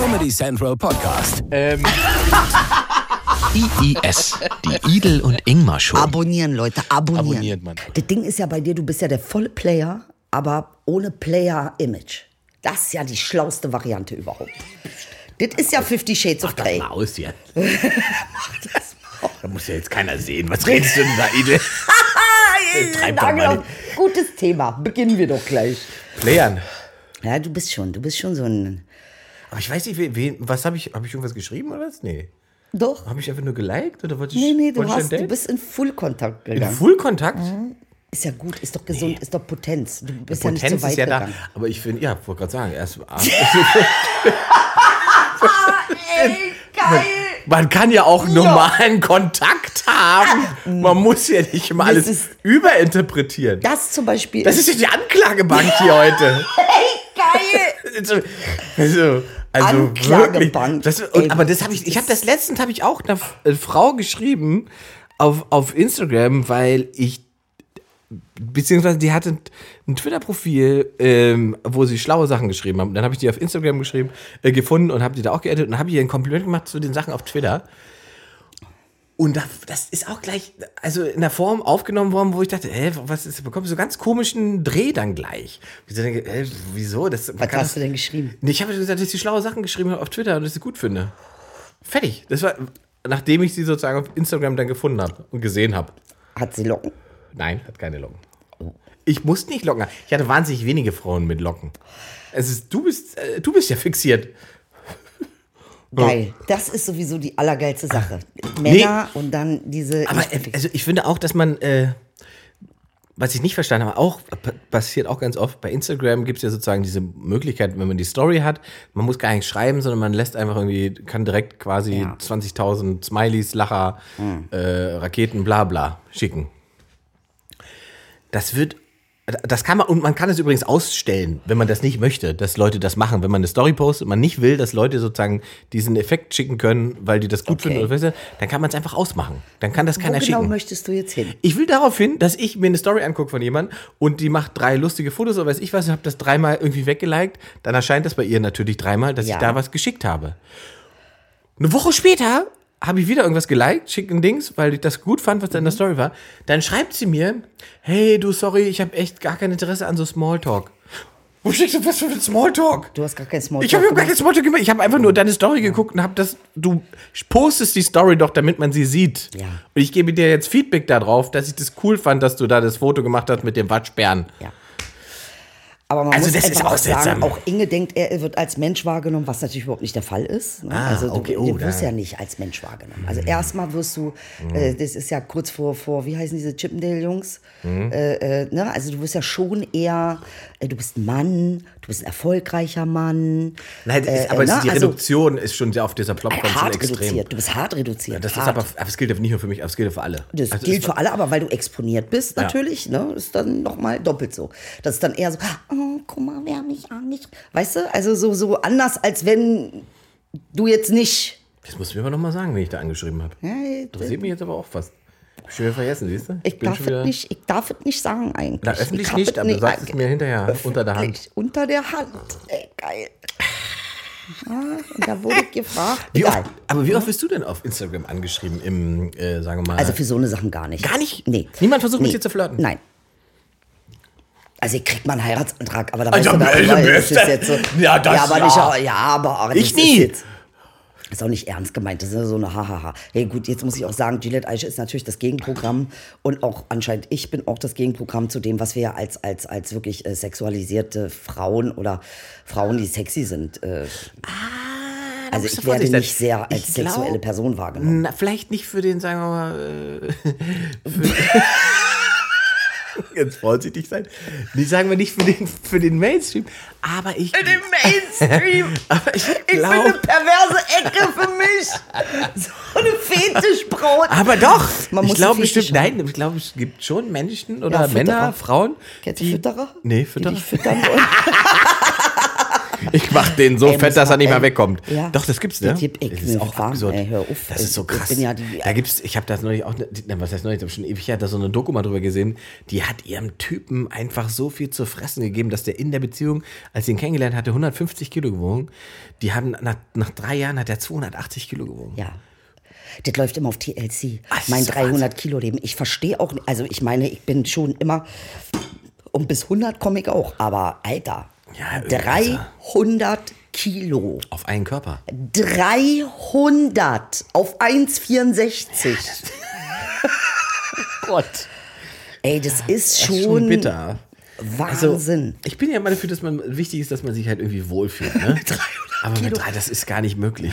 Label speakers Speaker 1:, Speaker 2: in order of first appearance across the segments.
Speaker 1: Comedy Central Podcast.
Speaker 2: Ähm,
Speaker 3: IIS, die Idel und Ingmar Show.
Speaker 4: Abonnieren, Leute, abonnieren.
Speaker 2: Abonniert, Mann.
Speaker 4: Das Ding ist ja bei dir, du bist ja der volle Player, aber ohne Player-Image. Das ist ja die schlauste Variante überhaupt. Das ist ja 50 Shades of
Speaker 2: das
Speaker 4: Grey.
Speaker 2: mal aus hier. Da muss ja jetzt keiner sehen. Was redest du denn da, Idel? Treib doch mal
Speaker 4: Genau. Gutes Thema. Beginnen wir doch gleich.
Speaker 2: Playern.
Speaker 4: Ja, du bist schon, du bist schon so ein.
Speaker 2: Aber ich weiß nicht, wen, wen, was habe ich, habe ich irgendwas geschrieben oder was? Nee.
Speaker 4: Doch.
Speaker 2: Habe ich einfach nur geliked oder wollte ich,
Speaker 4: Nee, nee, du, hast, du bist in Full-Kontakt
Speaker 2: in
Speaker 4: gegangen.
Speaker 2: Full-Kontakt?
Speaker 4: Ist ja gut, ist doch gesund, ist doch Potenz. Du bist ja
Speaker 2: Potenz
Speaker 4: nicht so weit
Speaker 2: ist ja da.
Speaker 4: gegangen.
Speaker 2: Aber ich finde, ja, wollte gerade sagen, erst.
Speaker 4: Ey, geil!
Speaker 2: Man kann ja auch normalen Kontakt haben. Man muss ja nicht immer alles
Speaker 4: ist-
Speaker 2: überinterpretieren.
Speaker 4: Das zum Beispiel.
Speaker 2: Das ist ja die Anklagebank hier heute.
Speaker 4: geil!
Speaker 2: Also, also, wirklich. Das, und, aber das habe ich, ich habe das letztens habe ich auch einer äh, Frau geschrieben auf, auf Instagram, weil ich beziehungsweise die hatte ein- ein Twitter-Profil, ähm, wo sie schlaue Sachen geschrieben haben. Dann habe ich die auf Instagram geschrieben, äh, gefunden und habe die da auch geedit und habe ihr ein Kompliment gemacht zu den Sachen auf Twitter. Und da, das ist auch gleich, also in der Form aufgenommen worden, wo ich dachte, hä, was ist, bekommt so ganz komischen Dreh dann gleich. Ich denke, hä, wieso? Das,
Speaker 4: Was hast
Speaker 2: das-
Speaker 4: du denn geschrieben?
Speaker 2: Ich habe gesagt, dass ich schlaue Sachen geschrieben habe auf Twitter und dass ich sie gut finde. Fertig. Das war, nachdem ich sie sozusagen auf Instagram dann gefunden habe und gesehen habe.
Speaker 4: Hat sie Locken?
Speaker 2: Nein, hat keine Locken. Ich musste nicht Locken. Ich hatte wahnsinnig wenige Frauen mit Locken. Es ist, du, bist, äh, du bist ja fixiert.
Speaker 4: Geil. Das ist sowieso die allergeilste Sache. Männer und dann diese.
Speaker 2: Aber
Speaker 4: ich
Speaker 2: äh, also ich finde auch, dass man, äh, was ich nicht verstanden habe, auch passiert auch ganz oft, bei Instagram gibt es ja sozusagen diese Möglichkeit, wenn man die Story hat, man muss gar nicht schreiben, sondern man lässt einfach irgendwie, kann direkt quasi
Speaker 4: Ja.
Speaker 2: 20.000 Smileys, Lacher, äh, Raketen, bla bla schicken. Das wird, das kann man, und man kann es übrigens ausstellen, wenn man das nicht möchte, dass Leute das machen. Wenn man eine Story postet und man nicht will, dass Leute sozusagen diesen Effekt schicken können, weil die das gut
Speaker 4: Okay.
Speaker 2: finden oder dann kann man es einfach ausmachen. Dann kann das
Speaker 4: Wo
Speaker 2: keiner
Speaker 4: genau
Speaker 2: schicken.
Speaker 4: möchtest du jetzt hin?
Speaker 2: Ich will darauf hin, dass ich mir eine Story angucke von jemandem und die macht drei lustige Fotos oder weiß ich was, habe das dreimal irgendwie weggeliked, dann erscheint das bei ihr natürlich dreimal, dass
Speaker 4: Ja.
Speaker 2: ich da was geschickt habe. Eine Woche später habe ich wieder irgendwas geliked, schicke ein Dings, weil ich das gut fand, was da in der Story war. Dann schreibt sie mir, hey, du, sorry, ich habe echt gar kein Interesse an so Smalltalk. Wo schickst du was für ein Smalltalk?
Speaker 4: Du hast gar kein Smalltalk
Speaker 2: Ich habe überhaupt gar kein. Smalltalk gemacht. Ich habe einfach nur deine Story geguckt und habe das. Du postest die Story doch, damit man sie sieht.
Speaker 4: Ja.
Speaker 2: Und ich gebe dir jetzt Feedback darauf, dass ich das cool fand, dass du da das Foto gemacht hast mit dem Watschbären.
Speaker 4: Ja. Aber man
Speaker 2: Also
Speaker 4: muss
Speaker 2: das ist auch
Speaker 4: auch sagen, auch Inge denkt, er wird als Mensch wahrgenommen, was natürlich überhaupt nicht der Fall ist. Ne?
Speaker 2: Ah,
Speaker 4: also du,
Speaker 2: okay,
Speaker 4: du
Speaker 2: oh,
Speaker 4: wirst ja nicht als Mensch wahrgenommen. Also
Speaker 2: Mhm.
Speaker 4: erstmal wirst du, äh, das ist ja kurz vor, vor wie heißen diese Chippendale-Jungs?
Speaker 2: Mhm.
Speaker 4: Äh, äh, ne? Also du wirst ja schon eher, äh, du bist ein Mann, du bist ein erfolgreicher Mann.
Speaker 2: Nein, das ist,
Speaker 4: Äh,
Speaker 2: aber
Speaker 4: ne?
Speaker 2: die
Speaker 4: Also,
Speaker 2: Reduktion ist schon sehr auf dieser schon
Speaker 4: hart
Speaker 2: extrem.
Speaker 4: reduziert. Du bist hart reduziert.
Speaker 2: Das ist
Speaker 4: hart.
Speaker 2: aber, aber es gilt aber nicht nur für mich, aber es gilt ja für alle.
Speaker 4: Das
Speaker 2: Also
Speaker 4: gilt für alle, aber weil du exponiert bist,
Speaker 2: Ja.
Speaker 4: natürlich, ne, ist dann nochmal doppelt so. Das ist dann eher so, oh, guck mal, wer mich angeschrieben Weißt du, also so, so anders, als wenn du jetzt nicht.
Speaker 2: Das musst du mir aber nochmal sagen, wenn ich da angeschrieben habe.
Speaker 4: Ja,
Speaker 2: Interessiert mich jetzt aber auch fast. Hab ich schon wieder vergessen, siehst du?
Speaker 4: Ich
Speaker 2: bin
Speaker 4: darf, es nicht, ich darf es nicht sagen eigentlich.
Speaker 2: Na, öffentlich
Speaker 4: Ich
Speaker 2: nicht,
Speaker 4: es
Speaker 2: aber du sagst es
Speaker 4: äh,
Speaker 2: mir hinterher, unter der Hand.
Speaker 4: Unter der Hand. Ey, geil. Ja, und da wurde ich gefragt.
Speaker 2: Wie oft, aber wie oft bist du denn auf Instagram angeschrieben im, äh, sagen wir mal.
Speaker 4: Also für so eine Sachen gar nicht.
Speaker 2: Gar nicht?
Speaker 4: Nee.
Speaker 2: Niemand versucht mit dir zu flirten?
Speaker 4: Nein. Also ich krieg mal einen Heiratsantrag, aber da
Speaker 2: Also,
Speaker 4: weißt du, da,
Speaker 2: also,
Speaker 4: weil
Speaker 2: das-
Speaker 4: das ist jetzt so,
Speaker 2: ja, das
Speaker 4: ja, aber
Speaker 2: ja.
Speaker 4: nicht, ja, aber aber
Speaker 2: Ich
Speaker 4: das
Speaker 2: nie.
Speaker 4: Ist, jetzt, ist auch nicht ernst gemeint, das ist so eine Hahaha. Hey gut, jetzt muss ich auch sagen, Gillette Eiche ist natürlich das Gegenprogramm und auch anscheinend ich bin auch das Gegenprogramm zu dem, was wir ja als als als wirklich äh, sexualisierte Frauen oder Frauen, die sexy sind. Äh,
Speaker 2: Ah,
Speaker 4: also
Speaker 2: du
Speaker 4: ich werde
Speaker 2: vorsichtig sein.
Speaker 4: nicht sehr als
Speaker 2: glaub-
Speaker 4: sexuelle Person wahrgenommen.
Speaker 2: Na, vielleicht nicht für den, sagen wir mal, äh, für, jetzt vorsichtig sein. Nicht sagen wir nicht für den, für den Mainstream, aber ich.
Speaker 4: Im Mainstream.
Speaker 2: aber ich
Speaker 4: Ich bin eine perverse Ecke für mich. So eine Fetischbraut.
Speaker 2: Aber doch,
Speaker 4: Man
Speaker 2: ich glaube bestimmt, nein, ich glaube, es gibt schon Menschen oder
Speaker 4: Ja,
Speaker 2: Männer. Frauen.
Speaker 4: Kennst du
Speaker 2: die-
Speaker 4: Fütterer?
Speaker 2: Nee,
Speaker 4: Die
Speaker 2: Fütterer.
Speaker 4: dich füttern wollen.
Speaker 2: Ich mach den so
Speaker 4: Ey,
Speaker 2: fett, dass er nicht mehr wegkommt.
Speaker 4: ja.
Speaker 2: Doch, das gibt's, ne?
Speaker 4: Das gibt- ich
Speaker 2: das ist auch
Speaker 4: warm,
Speaker 2: absurd.
Speaker 4: ey, hör auf,
Speaker 2: das ist so
Speaker 4: ich
Speaker 2: krass.
Speaker 4: ja die-
Speaker 2: da gibt's, ich habe das neulich auch, ne- was heißt neulich, das ist schon ewig her, da so eine Doku mal drüber gesehen, die hat ihrem Typen einfach so viel zu fressen gegeben, dass der in der Beziehung, als sie ihn kennengelernt hatte, 150 Kilo gewogen. Die haben, nach, nach drei Jahren hat er 280 Kilo gewogen.
Speaker 4: Ja. Das läuft immer auf TLC.
Speaker 2: Das
Speaker 4: mein
Speaker 2: ist
Speaker 4: 300 Kilo Leben. Ich verstehe auch, also ich meine, ich bin schon immer, um bis 100 komme ich auch. Aber Alter,
Speaker 2: Ja, irgendwie
Speaker 4: 300 Kilo.
Speaker 2: Auf einen Körper.
Speaker 4: 300 auf 1,64. Gott. Ey, das ist schon,
Speaker 2: Das ist schon bitter. Also,
Speaker 4: Wahnsinn.
Speaker 2: ich bin ja immer dafür, dass man wichtig ist, dass man sich halt irgendwie wohlfühlt. Ne? aber mit drei, das ist gar nicht möglich.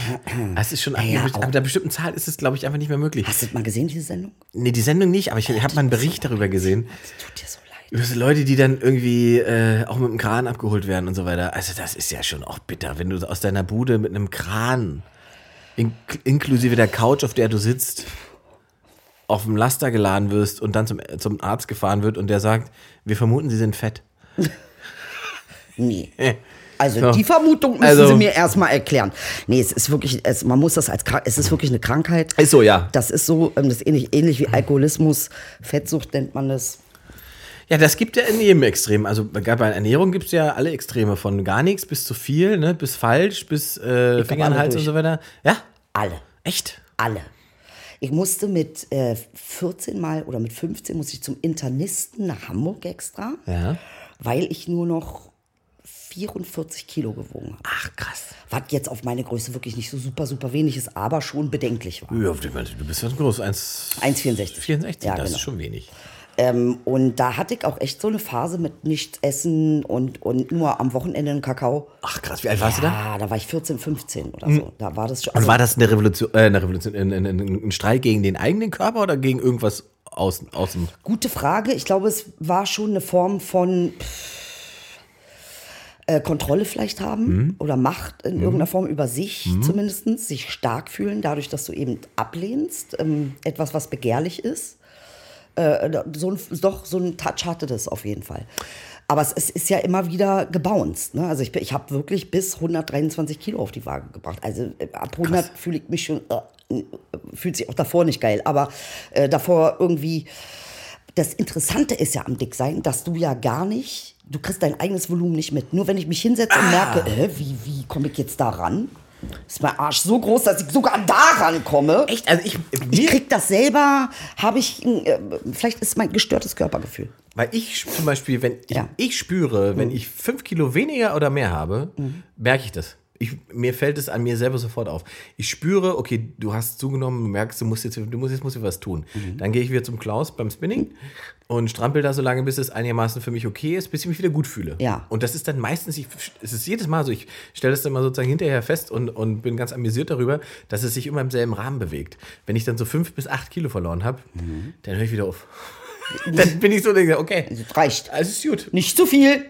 Speaker 2: Das ist schon ab,
Speaker 4: Ja,
Speaker 2: ab einer bestimmten Zahl ist es, glaube ich, einfach nicht mehr möglich.
Speaker 4: Hast du das mal gesehen, diese Sendung?
Speaker 2: Nee, die Sendung nicht, aber ich habe mal einen Bericht darüber gesehen.
Speaker 4: Das tut dir so.
Speaker 2: Über so Leute, die dann irgendwie äh, auch mit einem Kran abgeholt werden und so weiter. Also das ist ja schon auch bitter, wenn du aus deiner Bude mit einem Kran, in, inklusive der Couch, auf der du sitzt, auf dem Laster geladen wirst und dann zum, zum Arzt gefahren wird und der sagt, wir vermuten, sie sind fett.
Speaker 4: Nee. Also
Speaker 2: So.
Speaker 4: die Vermutung müssen
Speaker 2: Also-
Speaker 4: Sie mir erstmal erklären. Nee, es ist wirklich, es, man muss das als es ist wirklich eine Krankheit.
Speaker 2: Ist so, ja.
Speaker 4: Das ist so, ähm, das ist ähnlich, ähnlich wie Alkoholismus, Fettsucht nennt man das.
Speaker 2: Ja, das gibt ja in jedem Extrem. Also bei Ernährung gibt es ja alle Extreme, von gar nichts bis zu viel, ne? bis falsch, bis äh,
Speaker 4: hab
Speaker 2: Finger in den
Speaker 4: alle
Speaker 2: Hals und so weiter. Ja,
Speaker 4: Alle.
Speaker 2: echt?
Speaker 4: Alle. Ich musste mit äh, 14 Mal oder mit 15 musste ich zum Internisten nach Hamburg extra,
Speaker 2: Ja.
Speaker 4: weil ich nur noch 44 Kilo gewogen habe.
Speaker 2: Ach, krass.
Speaker 4: Was jetzt auf meine Größe wirklich nicht so super, super wenig ist, aber schon bedenklich war.
Speaker 2: Ja, du bist ja groß. 1,
Speaker 4: 1,64.
Speaker 2: 64,
Speaker 4: Ja,
Speaker 2: das
Speaker 4: genau.
Speaker 2: ist schon wenig.
Speaker 4: Ähm, und da hatte ich auch echt so eine Phase mit nichts essen und, und nur am Wochenende einen Kakao.
Speaker 2: Ach krass, wie alt warst du da?
Speaker 4: Ja, da war ich 14, 15 oder so. Da war das schon.
Speaker 2: Und
Speaker 4: also-
Speaker 2: war das eine Revolution, äh, eine Revolution, ein, ein, ein, Streit gegen den eigenen Körper oder gegen irgendwas außen? außen?
Speaker 4: Gute Frage. Ich glaube, es war schon eine Form von äh, Kontrolle vielleicht haben
Speaker 2: Mhm.
Speaker 4: oder Macht in irgendeiner Form über sich zumindest, sich stark fühlen, dadurch, dass du eben ablehnst, ähm, etwas, was begehrlich ist. Äh, so ein, doch, so ein Touch hatte das auf jeden Fall. Aber es, es ist ja immer wieder gebounced. Ne? Also ich, ich habe wirklich bis 123 Kilo auf die Waage gebracht. Also äh, ab 100 fühle ich mich schon, äh, fühlt sich auch davor nicht geil, aber äh, davor irgendwie das Interessante ist ja am Dicksein, dass du ja gar nicht, du kriegst dein eigenes Volumen nicht mit. Nur wenn ich mich hinsetze und merke, äh, wie, wie komme ich jetzt da ran? Ist mein Arsch so groß, dass ich sogar da rankomme?
Speaker 2: Echt? Also ich,
Speaker 4: Ich krieg das selber, habe ich, äh, vielleicht ist mein gestörtes Körpergefühl.
Speaker 2: weil ich zum Beispiel, wenn ich,
Speaker 4: Ja. Mhm.
Speaker 2: ich spüre, wenn ich fünf Kilo weniger oder mehr habe, merke ich das. Ich, mir fällt es an mir selber sofort auf. Ich spüre, okay, du hast zugenommen, du merkst, du musst jetzt, du musst jetzt musst du was tun.
Speaker 4: Mhm.
Speaker 2: Dann gehe ich wieder zum Klaus beim Spinning und strampel da so lange, bis es einigermaßen für mich okay ist, bis ich mich wieder gut fühle.
Speaker 4: Ja.
Speaker 2: Und das ist dann meistens, ich, es ist jedes Mal so, ich stelle das dann mal sozusagen hinterher fest und, und bin ganz amüsiert darüber, dass es sich immer im selben Rahmen bewegt. Wenn ich dann so fünf bis acht Kilo verloren habe,
Speaker 4: Mhm.
Speaker 2: dann höre ich wieder auf. dann bin ich so, okay,
Speaker 4: Das reicht.
Speaker 2: alles ist gut.
Speaker 4: Nicht zu viel,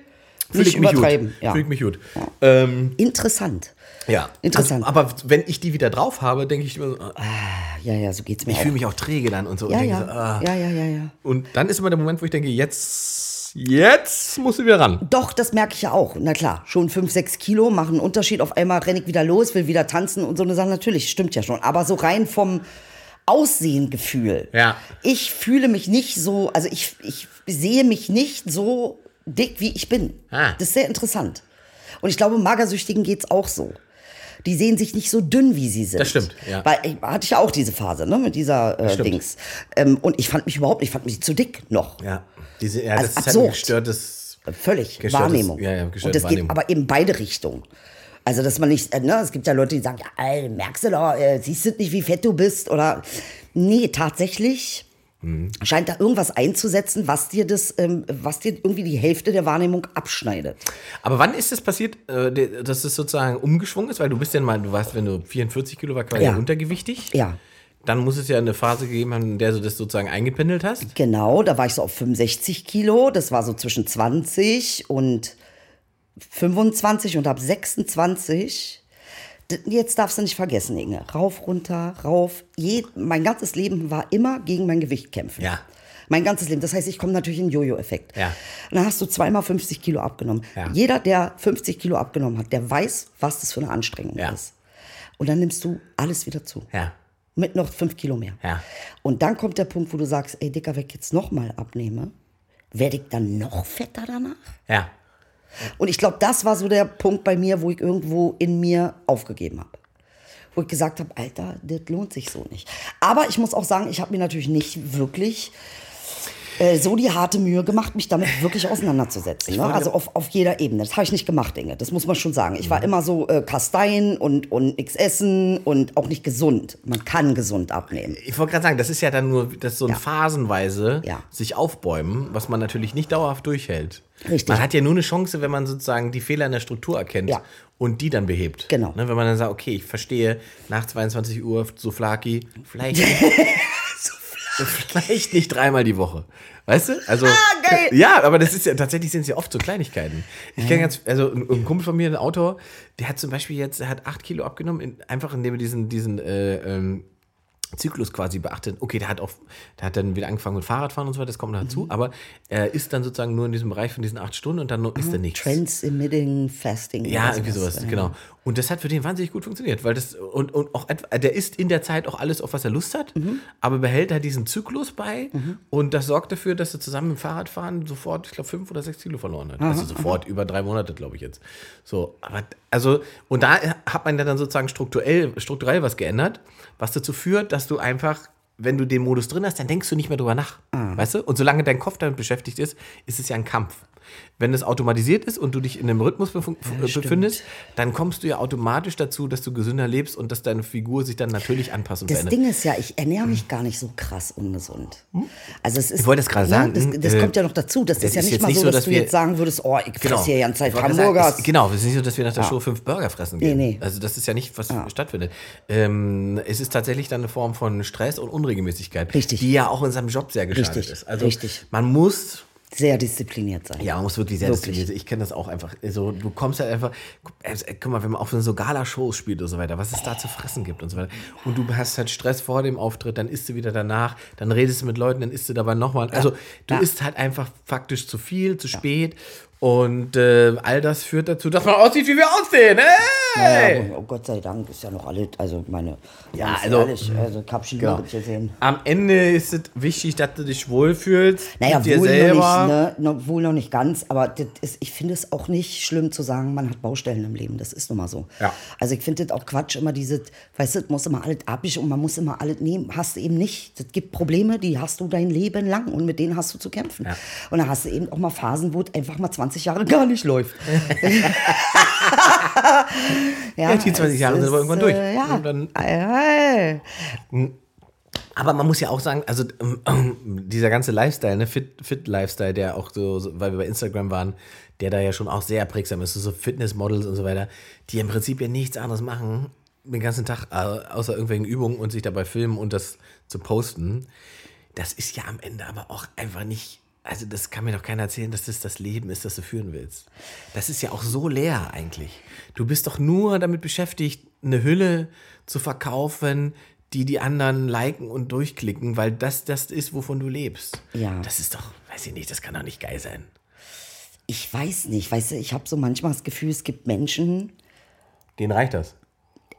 Speaker 2: Fühl
Speaker 4: nicht
Speaker 2: ich mich
Speaker 4: übertreiben.
Speaker 2: gut.
Speaker 4: Ja.
Speaker 2: Fühl ich mich gut. Ähm,
Speaker 4: Interessant.
Speaker 2: Ja.
Speaker 4: Interessant.
Speaker 2: Also, aber wenn ich die wieder drauf habe, denke ich immer so, ah,
Speaker 4: Ja, ja, so geht's mir
Speaker 2: ich fühle mich auch träge dann und so.
Speaker 4: ja,
Speaker 2: und,
Speaker 4: ja.
Speaker 2: So, ah.
Speaker 4: ja, ja, ja, ja.
Speaker 2: und dann ist immer der Moment, wo ich denke, jetzt, jetzt musst du wieder ran.
Speaker 4: Doch, das merke ich ja auch. Na klar, schon 5, 6 Kilo machen einen Unterschied. Auf einmal renne ich wieder los, will wieder tanzen und so eine Sache. Natürlich, stimmt ja schon. Aber so rein vom Aussehengefühl.
Speaker 2: Ja.
Speaker 4: Ich fühle mich nicht so, also ich, ich sehe mich nicht so dick, wie ich bin.
Speaker 2: Ah.
Speaker 4: Das ist sehr interessant. Und ich glaube, Magersüchtigen geht's auch so. Die sehen sich nicht so dünn, wie sie sind.
Speaker 2: Das stimmt, ja.
Speaker 4: Weil ich hatte ich ja auch diese Phase, ne, mit dieser äh. Dings. Ähm, und ich fand mich überhaupt nicht, ich fand mich zu dick noch.
Speaker 2: Ja. Diese, ja,
Speaker 4: Also
Speaker 2: das ist halt
Speaker 4: absurd.
Speaker 2: ein gestörtes.
Speaker 4: Völlig.
Speaker 2: Gestörtes-
Speaker 4: Wahrnehmung.
Speaker 2: ja, ja,
Speaker 4: Und das geht aber in beide Richtungen. Also, dass man nicht, äh, ne, es gibt ja Leute, die sagen, ja, merkst du doch, äh, siehst du nicht, wie fett du bist? Oder, nee, tatsächlich
Speaker 2: Mhm.
Speaker 4: scheint da irgendwas einzusetzen, was dir das, ähm, was dir irgendwie die Hälfte der Wahrnehmung abschneidet.
Speaker 2: Aber wann ist es passiert, äh, dass es sozusagen umgeschwungen ist? Weil du bist ja mal, du warst, wenn du 44 Kilo warst, quasi
Speaker 4: Ja.
Speaker 2: untergewichtig.
Speaker 4: Ja.
Speaker 2: Dann muss es ja eine Phase gegeben haben, in der du das sozusagen eingependelt hast.
Speaker 4: Genau, da war ich so auf 65 Kilo. Das war so zwischen 20 und 25 und ab 26. Jetzt darfst du nicht vergessen, Inge. Rauf, runter, rauf. Je, mein ganzes Leben war immer gegen mein Gewicht kämpfen.
Speaker 2: Ja.
Speaker 4: Mein ganzes Leben. Das heißt, ich komme natürlich in den Jojo-Effekt.
Speaker 2: Ja.
Speaker 4: Und dann hast du zweimal 50 Kilo abgenommen.
Speaker 2: Ja.
Speaker 4: Jeder, der 50 Kilo abgenommen hat, der weiß, was das für eine Anstrengung
Speaker 2: Ja.
Speaker 4: ist. Und dann nimmst du alles wieder zu.
Speaker 2: Ja.
Speaker 4: Mit noch 5 Kilo mehr.
Speaker 2: Ja.
Speaker 4: Und dann kommt der Punkt, wo du sagst, ey Dicker, wenn ich jetzt nochmal abnehme, werde ich dann noch fetter danach?
Speaker 2: Ja.
Speaker 4: Und ich glaube, das war so der Punkt bei mir, wo ich irgendwo in mir aufgegeben habe. Wo ich gesagt habe, Alter, das lohnt sich so nicht. Aber ich muss auch sagen, ich habe mir natürlich nicht wirklich äh, so die harte Mühe gemacht, mich damit wirklich auseinanderzusetzen. Ne? Also auf, auf jeder Ebene. Das habe ich nicht gemacht, Inge. Das muss man schon sagen. Ich war
Speaker 2: Mhm.
Speaker 4: immer so äh, Kasteien und, und nix essen und auch nicht gesund. Man kann gesund abnehmen.
Speaker 2: Ich wollte gerade sagen, das ist ja dann nur das so ein
Speaker 4: Ja.
Speaker 2: phasenweise
Speaker 4: Ja.
Speaker 2: sich aufbäumen, was man natürlich nicht dauerhaft durchhält.
Speaker 4: Richtig.
Speaker 2: Man hat ja nur eine Chance, wenn man sozusagen die Fehler in der Struktur erkennt
Speaker 4: Ja.
Speaker 2: und die dann behebt.
Speaker 4: Genau.
Speaker 2: Ne, wenn man dann sagt, okay, ich verstehe, nach 22 Uhr so flaki, vielleicht, vielleicht nicht dreimal die Woche. Weißt du? Also,
Speaker 4: Ah, geil.
Speaker 2: Ja, aber das ist ja tatsächlich sind es ja oft so Kleinigkeiten. Ich kenne ganz, also ein, ein Kumpel von mir, ein Autor, der hat zum Beispiel jetzt, der hat acht Kilo abgenommen, in, einfach indem er diesen, diesen äh, ähm, Zyklus quasi beachtet. Okay, der hat auch, der hat dann wieder angefangen mit Fahrradfahren und so weiter, das kommt noch
Speaker 4: Mhm.
Speaker 2: dazu, aber er ist dann sozusagen nur in diesem Bereich von diesen acht Stunden und dann ist er nichts.
Speaker 4: Trans-emitting Fasting.
Speaker 2: Ja, irgendwie sowas,
Speaker 4: ja.
Speaker 2: genau. Und das hat für den wahnsinnig gut funktioniert, weil das, und, und auch, der isst in der Zeit auch alles, auf was er Lust hat,
Speaker 4: Mhm.
Speaker 2: aber behält halt diesen Zyklus bei und das sorgt dafür, dass er zusammen mit dem Fahrradfahren sofort, ich glaube, fünf oder sechs Kilo verloren hat. also sofort über drei Monate, glaube ich jetzt. So, aber, also, und da hat man ja dann sozusagen strukturell, strukturell was geändert, was dazu führt, dass du einfach wenn du den Modus drin hast, dann denkst du nicht mehr drüber nach. Weißt du? Und solange dein Kopf damit beschäftigt ist, ist es ja ein Kampf. Wenn es automatisiert ist und du dich in einem Rhythmus befun- äh, befindest, dann kommst du ja automatisch dazu, dass du gesünder lebst und dass deine Figur sich dann natürlich anpasst und
Speaker 4: Das
Speaker 2: verändert.
Speaker 4: Ding ist ja, ich ernähre mich gar nicht so krass ungesund. Also es ist,
Speaker 2: Ich wollte es gerade
Speaker 4: Ja,
Speaker 2: sagen,
Speaker 4: Das, das
Speaker 2: äh,
Speaker 4: kommt ja noch dazu. Das,
Speaker 2: das
Speaker 4: ist ja nicht mal so,
Speaker 2: so,
Speaker 4: dass,
Speaker 2: dass
Speaker 4: du jetzt sagen würdest, oh, ich fresse hier die ganze Zeit.
Speaker 2: Sagen, es, genau, es ist nicht so, dass wir nach der Show fünf Burger fressen gehen.
Speaker 4: Nee, nee.
Speaker 2: Also das ist ja nicht, was stattfindet. Ähm, es ist tatsächlich dann eine Form von Stress und Unregelmäßigkeit,
Speaker 4: Richtig.
Speaker 2: die ja auch in seinem Job sehr geschadet
Speaker 4: Richtig,
Speaker 2: ist. Also
Speaker 4: richtig.
Speaker 2: man muss
Speaker 4: Sehr diszipliniert sein.
Speaker 2: Ja, man muss wirklich sehr
Speaker 4: Wirklich.
Speaker 2: diszipliniert sein. Ich kenne das auch einfach. So, du kommst halt einfach, guck mal, wenn man auf so Gala-Shows spielt und so weiter, was es da zu fressen gibt und so weiter. Und du hast halt Stress vor dem Auftritt, dann isst du wieder danach, dann redest du mit Leuten, dann isst du dabei nochmal. Also du
Speaker 4: Ja.
Speaker 2: isst halt einfach faktisch zu viel, zu spät. Und äh, all das führt dazu, dass man aussieht, wie wir aussehen. Hey!
Speaker 4: Ja, oh Gott sei Dank ist ja noch alle, also meine,
Speaker 2: Ja, also-
Speaker 4: ehrlich, also schon
Speaker 2: Genau.
Speaker 4: gesehen.
Speaker 2: Am Ende ist es wichtig, dass du dich wohlfühlst
Speaker 4: Naja,
Speaker 2: mit dir
Speaker 4: wohl
Speaker 2: selber.
Speaker 4: noch, nicht, ne? wohl noch nicht ganz, aber das ist, ich finde es auch nicht schlimm zu sagen, man hat Baustellen im Leben. Das ist nun mal so.
Speaker 2: Ja.
Speaker 4: Also ich finde das auch Quatsch, immer diese, weißt du, das muss immer alles abwischen und man muss immer alles nehmen. Hast du eben nicht. Es gibt Probleme, die hast du dein Leben lang und mit denen hast du zu kämpfen.
Speaker 2: Ja.
Speaker 4: Und dann hast du eben auch mal Phasen, wo einfach mal 20 Jahre gar nicht läuft.
Speaker 2: Ja, die 20
Speaker 4: es
Speaker 2: Jahre sind aber irgendwann durch.
Speaker 4: Äh, ja.
Speaker 2: Dann
Speaker 4: ei.
Speaker 2: Aber man muss ja auch sagen, also ähm, dieser ganze Lifestyle, ne, Fit, Fit Lifestyle, der auch so, so, weil wir bei Instagram waren, der da ja schon auch sehr prägsam ist, so Fitnessmodels und so weiter, die im Prinzip ja nichts anderes machen, den ganzen Tag, außer irgendwelchen Übungen und sich dabei filmen und das zu posten. Das ist ja am Ende aber auch einfach nicht, also das kann mir doch keiner erzählen, dass das das Leben ist, das du führen willst. Das ist ja auch so leer eigentlich. Du bist doch nur damit beschäftigt, eine Hülle zu verkaufen, die die anderen liken und durchklicken, weil das das ist, wovon du lebst.
Speaker 4: Ja.
Speaker 2: Das ist doch, weiß ich nicht, das kann doch nicht geil sein.
Speaker 4: Ich weiß nicht, weißt du, ich habe so manchmal das Gefühl, es gibt Menschen,
Speaker 2: Denen reicht das.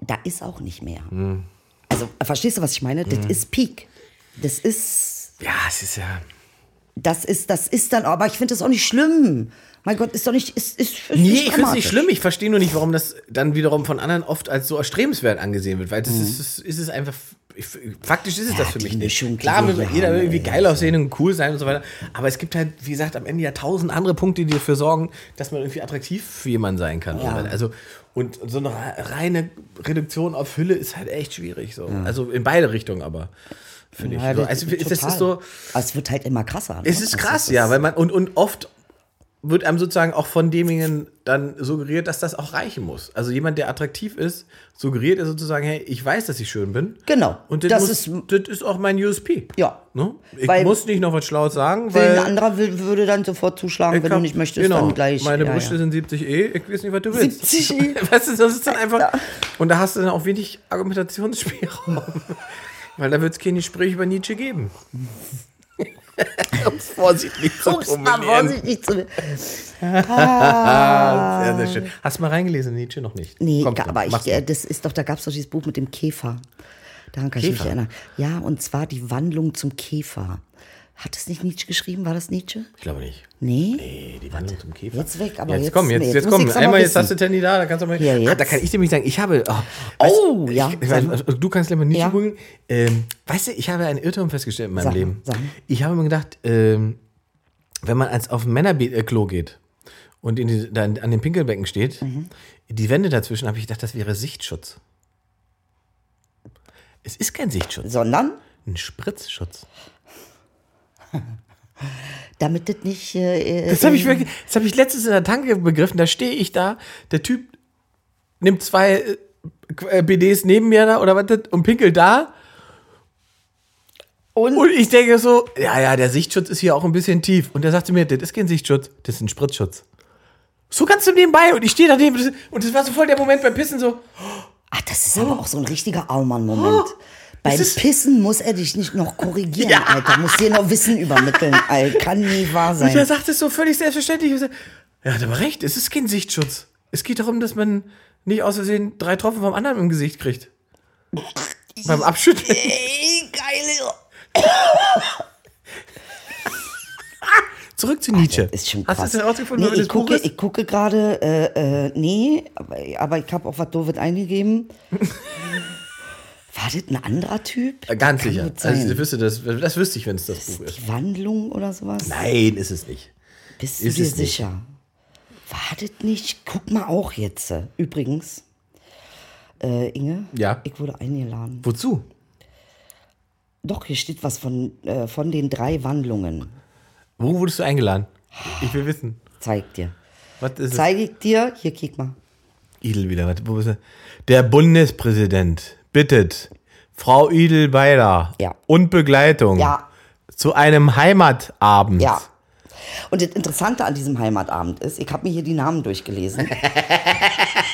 Speaker 4: da ist auch nicht mehr.
Speaker 2: Hm.
Speaker 4: Also, verstehst du, was ich meine? Das ist Peak. Das ist,
Speaker 2: Ja, es ist ja.
Speaker 4: Das ist, das ist dann, aber ich finde das auch nicht schlimm. Mein Gott, ist doch nicht, ist, ist, ist
Speaker 2: Nee,
Speaker 4: nicht
Speaker 2: ich finde es nicht schlimm. Ich verstehe nur nicht, warum das dann wiederum von anderen oft als so erstrebenswert angesehen wird, weil
Speaker 4: Mhm.
Speaker 2: das ist, ist, ist es einfach. Ich, faktisch ist es das für mich nicht.
Speaker 4: Mischung, die
Speaker 2: Klar, will jeder
Speaker 4: haben,
Speaker 2: irgendwie
Speaker 4: ey,
Speaker 2: geil aussehen und cool sein und so weiter. Aber es gibt halt, wie gesagt, am Ende ja tausend andere Punkte, die dafür sorgen, dass man irgendwie attraktiv für jemanden sein kann.
Speaker 4: Ja.
Speaker 2: Also, und so eine reine Reduktion auf Hülle ist halt echt schwierig. So. Also in beide Richtungen aber. Finde
Speaker 4: Ja,
Speaker 2: ich. So.
Speaker 4: das-
Speaker 2: Also, das
Speaker 4: total.
Speaker 2: ist so.
Speaker 4: Aber es wird halt immer krasser. ne?
Speaker 2: Es ist
Speaker 4: Also
Speaker 2: krass,
Speaker 4: das
Speaker 2: ja, weil man und, und oft wird einem sozusagen auch von demjenigen dann suggeriert, dass das auch reichen muss. Also jemand, der attraktiv ist, suggeriert er sozusagen, hey, ich weiß, dass ich schön bin.
Speaker 4: Genau.
Speaker 2: Und das,
Speaker 4: Das
Speaker 2: muss,
Speaker 4: ist-
Speaker 2: das ist auch mein USP.
Speaker 4: Ja.
Speaker 2: Ne? Ich
Speaker 4: Weil-
Speaker 2: muss nicht noch was Schlaues sagen, weil
Speaker 4: ein anderer will, würde dann sofort zuschlagen, wenn
Speaker 2: hab-
Speaker 4: du nicht möchtest,
Speaker 2: genau,
Speaker 4: dann gleich.
Speaker 2: Meine
Speaker 4: ja,
Speaker 2: Brüste
Speaker 4: ja.
Speaker 2: sind 70e, ich weiß nicht, was du willst.
Speaker 4: 70e.
Speaker 2: weißt du, das ist dann einfach. Und da hast du dann auch wenig Argumentationsspielraum. weil da wird es kein Gespräch über Nietzsche geben. um es vorsichtig zu formulieren.
Speaker 4: vorsichtig zu.
Speaker 2: Ah, sehr, sehr schön. Hast du mal reingelesen, Nietzsche? Noch nicht.
Speaker 4: Nee,
Speaker 2: Kommt
Speaker 4: aber ich, äh, das ist doch, da gab es doch dieses Buch mit dem Käfer. Daran kann ich mich
Speaker 2: Käfer?
Speaker 4: erinnern. Ja, und zwar die Wandlung zum Käfer. Hat es nicht Nietzsche geschrieben? War das Nietzsche?
Speaker 2: Ich glaube nicht.
Speaker 4: Nee.
Speaker 2: Nee, die Wandlung zum Käfer.
Speaker 4: Jetzt weg, aber
Speaker 2: jetzt,
Speaker 4: jetzt-
Speaker 2: komm, jetzt,
Speaker 4: jetzt
Speaker 2: jetzt komm. Einmal, jetzt hast du Tandy da, da kannst du mal.
Speaker 4: Ja,
Speaker 2: Ah,
Speaker 4: jetzt.
Speaker 2: da kann ich nämlich sagen, ich habe. Oh,
Speaker 4: Oh,
Speaker 2: weißt,
Speaker 4: ja,
Speaker 2: Ich, weiß, du kannst gleich mal Nietzsche
Speaker 4: Ja.
Speaker 2: googeln. Ähm, weißt du, ich habe einen Irrtum festgestellt in meinem
Speaker 4: Sag,
Speaker 2: Leben.
Speaker 4: sag.
Speaker 2: Ich habe mir gedacht, ähm, wenn man als auf ein Männerklo geht und in die, an den Pinkelbecken steht,
Speaker 4: Mhm.
Speaker 2: die Wände dazwischen, habe ich gedacht, das wäre Sichtschutz. Es ist kein Sichtschutz,
Speaker 4: Sondern,
Speaker 2: ein Spritzschutz.
Speaker 4: damit das nicht. Äh,
Speaker 2: Das habe ich
Speaker 4: äh,
Speaker 2: wirklich, das habe ich letztens in der Tanke begriffen. Da stehe ich da, der Typ nimmt zwei äh, BDs neben mir da oder was das, und pinkelt da.
Speaker 4: Und?
Speaker 2: Und ich denke so, ja, ja, der Sichtschutz ist hier auch ein bisschen tief. Und der sagte mir, das ist kein Sichtschutz, das ist ein Spritzschutz. So ganz du nebenbei und ich stehe daneben und das war so voll der Moment beim Pissen so,
Speaker 4: Ach, das ist aber auch so ein richtiger Allmann-Moment. Beim
Speaker 2: Oh, ist-
Speaker 4: Pissen muss er dich nicht noch korrigieren,
Speaker 2: Ja.
Speaker 4: Alter. Muss dir noch Wissen übermitteln, Alter. Kann nie wahr
Speaker 2: und der
Speaker 4: sein.
Speaker 2: sagt es so völlig selbstverständlich. Er hat aber recht, es ist kein Sichtschutz. Es geht darum, dass man nicht aus Versehen drei Tropfen vom anderen im Gesicht kriegt. Beim Abschütteln.
Speaker 4: Ey, geile.
Speaker 2: Zurück zu Nietzsche.
Speaker 4: Ist schon
Speaker 2: Hast
Speaker 4: krass.
Speaker 2: du es herausgefunden,
Speaker 4: nee, ich,
Speaker 2: das
Speaker 4: gucke, ich gucke gerade, äh, äh, nee, aber, aber ich habe auch was doofes eingegeben. War das ein anderer Typ?
Speaker 2: Äh, Ganz sicher. Also, das, wüsste das, das wüsste ich, wenn es das Buch ist.
Speaker 4: Die Wandlung oder sowas?
Speaker 2: Nein, ist es nicht.
Speaker 4: Bist du
Speaker 2: ist
Speaker 4: dir
Speaker 2: es nicht.
Speaker 4: sicher? War das nicht? Guck mal auch jetzt. äh, Übrigens, äh, Inge,
Speaker 2: Ja?
Speaker 4: ich wurde eingeladen.
Speaker 2: Wozu?
Speaker 4: Doch, hier steht was von, äh, von den drei Wandlungen.
Speaker 2: Wo wurdest du eingeladen? Ich will wissen.
Speaker 4: Zeig dir.
Speaker 2: Was ist es?
Speaker 4: Zeige ich dir. Hier, kick mal.
Speaker 2: Idel wieder. Er? Der Bundespräsident bittet Frau Idel Beider
Speaker 4: Ja.
Speaker 2: und Begleitung
Speaker 4: Ja.
Speaker 2: zu einem Heimatabend.
Speaker 4: Ja. Und das Interessante an diesem Heimatabend ist, ich habe mir hier die Namen durchgelesen.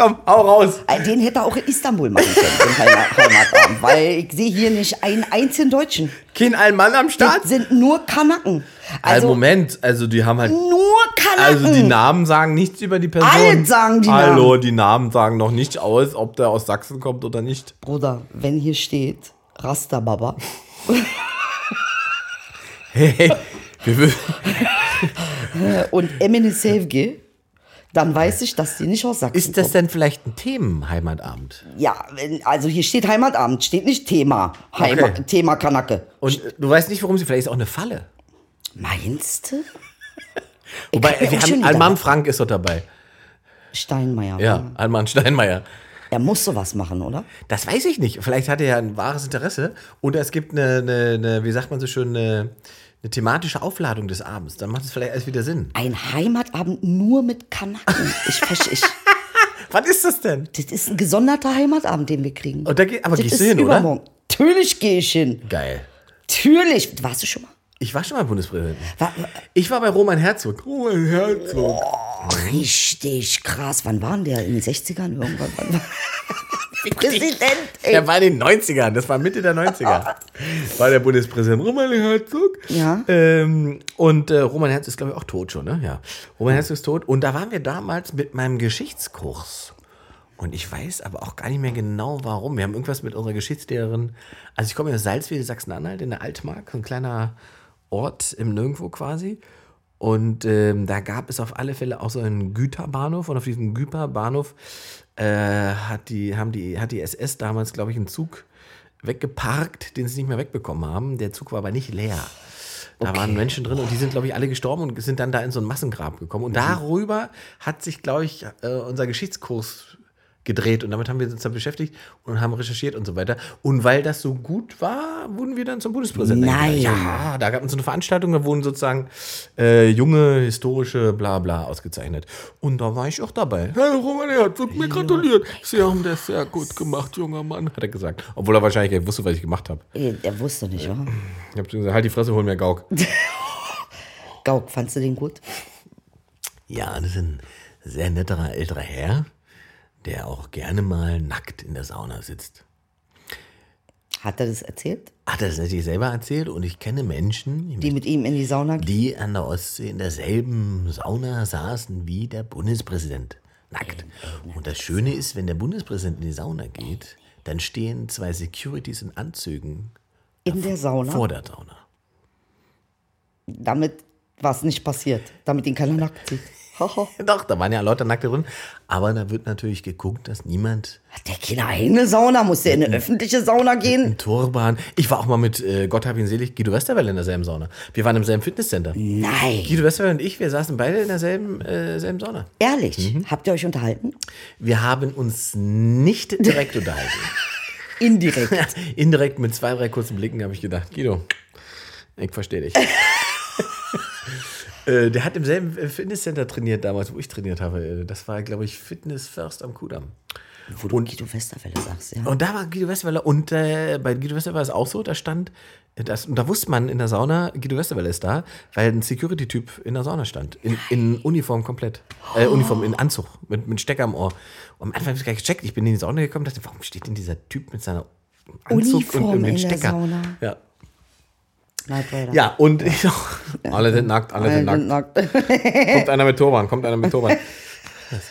Speaker 2: Komm, hau raus.
Speaker 4: Äh, Den hätte er auch in Istanbul machen können, den Heimatabend. Weil ich sehe hier nicht einen einzigen Deutschen.
Speaker 2: Kein Allmann am Start?
Speaker 4: Das sind nur Kanaken.
Speaker 2: Also,
Speaker 4: Also,
Speaker 2: Moment, also die haben halt.
Speaker 4: nur Kanaken.
Speaker 2: Also die Namen sagen nichts über die Person.
Speaker 4: Alles sagen die
Speaker 2: Hallo,
Speaker 4: Namen.
Speaker 2: die Namen sagen noch nicht aus, ob der aus Sachsen kommt oder nicht.
Speaker 4: Bruder, wenn hier steht Rastababa,
Speaker 2: Hey, wir
Speaker 4: und Emine Sevgi, dann weiß ich, dass die nicht aus Sachsen
Speaker 2: ist das
Speaker 4: kommen.
Speaker 2: denn vielleicht ein Themenheimatabend?
Speaker 4: Ja, also hier steht Heimatabend, steht nicht Thema. Heima,
Speaker 2: Okay.
Speaker 4: Thema Kanake.
Speaker 2: Und du weißt nicht, warum sie vielleicht ist auch eine Falle.
Speaker 4: Meinst du?
Speaker 2: Wobei, wir haben Alman Frank ist doch dabei.
Speaker 4: Steinmeier.
Speaker 2: Ja, Alman Steinmeier.
Speaker 4: Er muss sowas machen, oder?
Speaker 2: Das weiß ich nicht. Vielleicht hat er ja ein wahres Interesse. Oder es gibt eine, eine, eine wie sagt man so schön, eine, eine thematische Aufladung des Abends. Dann macht es vielleicht alles wieder Sinn.
Speaker 4: Ein Heimatabend nur mit Kanaken. Ich verstehe. Ich,
Speaker 2: Was ist das denn?
Speaker 4: das ist ein gesonderter Heimatabend, den wir kriegen.
Speaker 2: Und da geh- aber
Speaker 4: das
Speaker 2: gehst du hin, oder?
Speaker 4: übermorgen. Natürlich gehe ich hin.
Speaker 2: Geil.
Speaker 4: Natürlich. Warst du schon mal?
Speaker 2: Ich war schon mal Bundespräsident.
Speaker 4: War,
Speaker 2: Ich war bei Roman Herzog. Roman Herzog.
Speaker 4: richtig krass. Wann waren der? In den 60ern? Irgendwann? Wann war Präsident, ey.
Speaker 2: Der war in den 90ern, das war Mitte der 90er. War der Bundespräsident Roman Herzog.
Speaker 4: Ja.
Speaker 2: Ähm, und äh, Roman Herzog ist, glaube ich, auch tot schon, ne? Ja. Roman Herzog ist tot. Und da waren wir damals mit meinem Geschichtskurs. Und ich weiß aber auch gar nicht mehr genau, warum. Wir haben irgendwas mit unserer Geschichtslehrerin. Also ich komme aus Salzwedel, Sachsen-Anhalt, in der Altmark, so ein kleiner Ort im Nirgendwo quasi. Und ähm, da gab es auf alle Fälle auch so einen Güterbahnhof. Und auf diesem Güterbahnhof äh, hat, die, haben die, hat die SS damals, glaube ich, einen Zug weggeparkt, den sie nicht mehr wegbekommen haben. Der Zug war aber nicht leer. Da waren Menschen drin und die sind, glaube ich, alle gestorben und sind dann da in so ein Massengrab gekommen. Und darüber hat sich, glaube ich, äh, unser Geschichtskurs gedreht und damit haben wir uns dann beschäftigt und haben recherchiert und so weiter. Und weil das so gut war, wurden wir dann zum Bundespräsidenten.
Speaker 4: Nein.
Speaker 2: Ja, da gab es so eine Veranstaltung, da wurden sozusagen äh, junge, historische Blabla ausgezeichnet. Und da war ich auch dabei. Herr Roman Herzog, mir gratuliert. Sie haben das sehr gut gemacht, junger Mann, hat er gesagt. Obwohl er wahrscheinlich gar nicht wusste, was ich gemacht habe.
Speaker 4: Ey, Der wusste nicht, oder?
Speaker 2: Ich habe gesagt, halt die Fresse, hol mir Gauk.
Speaker 4: Gauk, fandst du den gut?
Speaker 2: Ja, das ist ein sehr netterer älterer Herr, der auch gerne mal nackt in der Sauna sitzt.
Speaker 4: Hat er das erzählt?
Speaker 2: Hat er das natürlich selber erzählt und ich kenne Menschen,
Speaker 4: Die mit ihm in die Sauna gehen?
Speaker 2: die an der Ostsee in derselben Sauna saßen wie der Bundespräsident. Nackt. Und das Schöne ist, wenn der Bundespräsident in die Sauna geht, dann stehen zwei Securities in Anzügen
Speaker 4: In der Sauna?
Speaker 2: vor der Sauna.
Speaker 4: Damit was nicht passiert. Damit ihn keiner nackt sieht.
Speaker 2: Doch, da waren ja Leute Nackte drin. Aber da wird natürlich geguckt, dass niemand
Speaker 4: Hat der keine eigene Sauna? Muss der in eine öffentliche Sauna gehen?
Speaker 2: im Turban. Ich war auch mal mit äh, Gott hab ihn selig, Guido Westerwelle in derselben Sauna. Wir waren im selben Fitnesscenter.
Speaker 4: Nein.
Speaker 2: Guido Westerwelle und ich, wir saßen beide in derselben äh, selben Sauna.
Speaker 4: Ehrlich?
Speaker 2: Mhm.
Speaker 4: Habt ihr euch unterhalten?
Speaker 2: Wir haben uns nicht direkt unterhalten.
Speaker 4: Indirekt.
Speaker 2: Indirekt mit zwei, drei kurzen Blicken habe ich gedacht, Guido, ich verstehe dich. Äh, Der hat im selben Fitnesscenter trainiert damals, wo ich trainiert habe. Das war, glaube ich, Fitness First am Kudamm.
Speaker 4: Wo du Guido Westerwelle sagst, ja.
Speaker 2: Und da war Guido Westerwelle und äh, bei Guido Westerwelle war es auch so, da stand, äh, das, und da wusste man in der Sauna, Guido Westerwelle ist da, weil ein Security-Typ in der Sauna stand. In, in Uniform komplett. Äh, Uniform, in Anzug, mit, mit Stecker am Ohr. Und am Anfang habe ich gar nicht gecheckt. Ich bin in die Sauna gekommen und dachte, warum steht denn dieser Typ mit seiner Anzug
Speaker 4: Uniform
Speaker 2: und, und den
Speaker 4: in der
Speaker 2: Stecker?
Speaker 4: Sauna.
Speaker 2: Ja.
Speaker 4: Rider.
Speaker 2: ja, und ich alle sind nackt, alle sind
Speaker 4: Alle
Speaker 2: nackt.
Speaker 4: sind nackt.
Speaker 2: Kommt einer mit Turban, kommt einer mit Turban.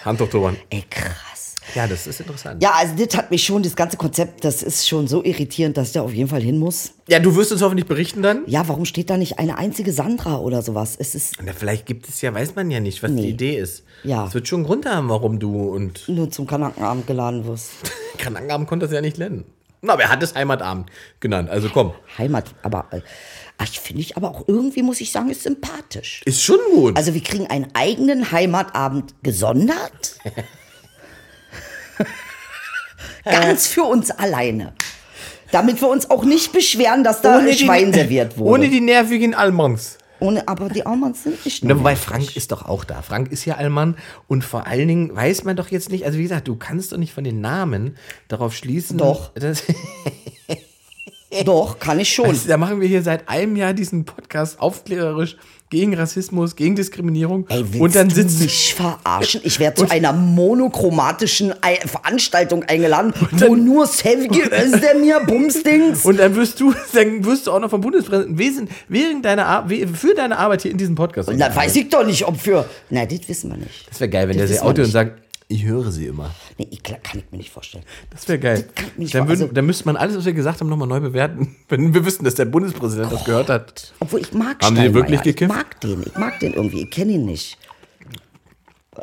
Speaker 2: Handtuch-Turban.
Speaker 4: Ey, krass.
Speaker 2: Ja, das ist interessant.
Speaker 4: Ja, also das hat mich schon, das ganze Konzept, das ist schon so irritierend, dass ich da auf jeden Fall hin muss.
Speaker 2: ja, du wirst uns hoffentlich berichten dann.
Speaker 4: Ja, warum steht da nicht eine einzige Sandra oder sowas? Es ist
Speaker 2: Na, vielleicht gibt es ja, weiß man ja nicht, was
Speaker 4: Nee.
Speaker 2: die Idee ist.
Speaker 4: Ja.
Speaker 2: Es wird schon einen Grund haben, warum du und
Speaker 4: nur zum Kanakenabend geladen wirst.
Speaker 2: Krankenabend konnte das ja nicht nennen. Na, aber er hat es Heimatabend genannt. Also komm,
Speaker 4: Heimat, aber äh, ach, ich finde ich aber auch irgendwie, muss ich sagen, ist sympathisch.
Speaker 2: ist schon gut.
Speaker 4: Also wir kriegen einen eigenen Heimatabend gesondert. Ganz für uns alleine. Damit wir uns auch nicht beschweren, dass da Schwein serviert wurde.
Speaker 2: Ohne die nervigen Almans.
Speaker 4: Ohne, aber die Almans sind nicht nervig.
Speaker 2: Frank ist doch auch da. Frank ist ja Allmann und vor allen Dingen weiß man doch jetzt nicht, also wie gesagt, du kannst doch nicht von den Namen darauf schließen.
Speaker 4: Doch.
Speaker 2: Dass,
Speaker 4: Doch, kann ich schon.
Speaker 2: Also, da machen wir hier seit einem Jahr diesen Podcast aufklärerisch gegen Rassismus, gegen Diskriminierung.
Speaker 4: Ey, willst
Speaker 2: und dann
Speaker 4: du
Speaker 2: sitzt
Speaker 4: mich verarschen? Ich werde zu einer monochromatischen Veranstaltung eingeladen, wo nur Selfie ist der mir Bumsdings.
Speaker 2: Und dann wirst du, dann wirst du auch noch vom Bundespräsidenten wesen, während deiner Ar für deine Arbeit hier in diesem Podcast.
Speaker 4: Na, weiß ich doch nicht, ob für. Na, das wissen wir nicht.
Speaker 2: Das wäre geil, wenn
Speaker 4: Das
Speaker 2: der
Speaker 4: wir
Speaker 2: outet und sagt, ich höre sie immer.
Speaker 4: Nee, ich, kann ich mir nicht vorstellen.
Speaker 2: Das wäre geil.
Speaker 4: kann ich mir nicht
Speaker 2: Dann, würden,
Speaker 4: also-
Speaker 2: dann müsste man alles, was wir gesagt haben, nochmal neu bewerten. Wenn wir wüssten, dass der Bundespräsident das gehört hat.
Speaker 4: Obwohl ich mag
Speaker 2: Haben Sie
Speaker 4: Steinmeier.
Speaker 2: wirklich gekifft?
Speaker 4: Ich mag den, ich mag den irgendwie. Ich kenne ihn nicht.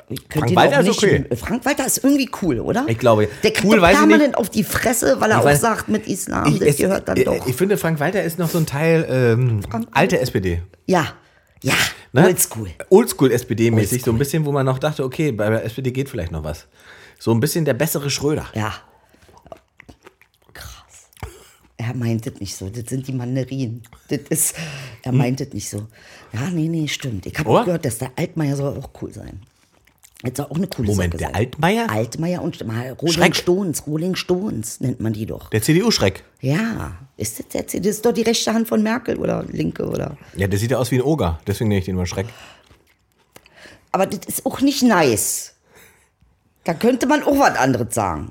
Speaker 4: Ich könnte
Speaker 2: Frank
Speaker 4: ihn
Speaker 2: Walter ist
Speaker 4: nicht-
Speaker 2: okay.
Speaker 4: Frank Walter ist irgendwie cool, oder?
Speaker 2: Ich glaube,
Speaker 4: Der kriegt
Speaker 2: cool weiß ich
Speaker 4: permanent
Speaker 2: nicht.
Speaker 4: auf die Fresse, weil er
Speaker 2: Ich
Speaker 4: auch
Speaker 2: weiß-
Speaker 4: sagt, mit Islam,
Speaker 2: Ich,
Speaker 4: das
Speaker 2: es,
Speaker 4: gehört dann
Speaker 2: ich,
Speaker 4: doch.
Speaker 2: ich finde, Frank Walter ist noch so ein Teil ähm, alte SPD.
Speaker 4: ja, ja,
Speaker 2: Ne?
Speaker 4: oldschool.
Speaker 2: Oldschool SPD-mäßig. So
Speaker 4: Oldschool.
Speaker 2: ein bisschen, wo man noch dachte, okay, bei der SPD geht vielleicht noch was. So ein bisschen der bessere Schröder.
Speaker 4: Ja. Krass. Er meint es nicht so. Das sind die Mandarinen. Das ist, er meint es nicht so. Ja, nee, nee, stimmt. Ich habe gehört, dass der Altmaier soll auch cool sein. Jetzt auch eine coole
Speaker 2: Moment,
Speaker 4: Socke
Speaker 2: der
Speaker 4: sein.
Speaker 2: Altmaier?
Speaker 4: Altmaier und mal Rolling
Speaker 2: Schreck.
Speaker 4: Stones. Rolling Stones nennt man die doch.
Speaker 2: Der CDU-Schreck.
Speaker 4: Ja. Ist das jetzt? Das ist doch die rechte Hand von Merkel oder linke oder.
Speaker 2: Ja, der sieht ja aus wie ein Oger. Deswegen nenne ich den immer Schreck.
Speaker 4: Aber das ist auch nicht nice. Da könnte man auch was anderes sagen.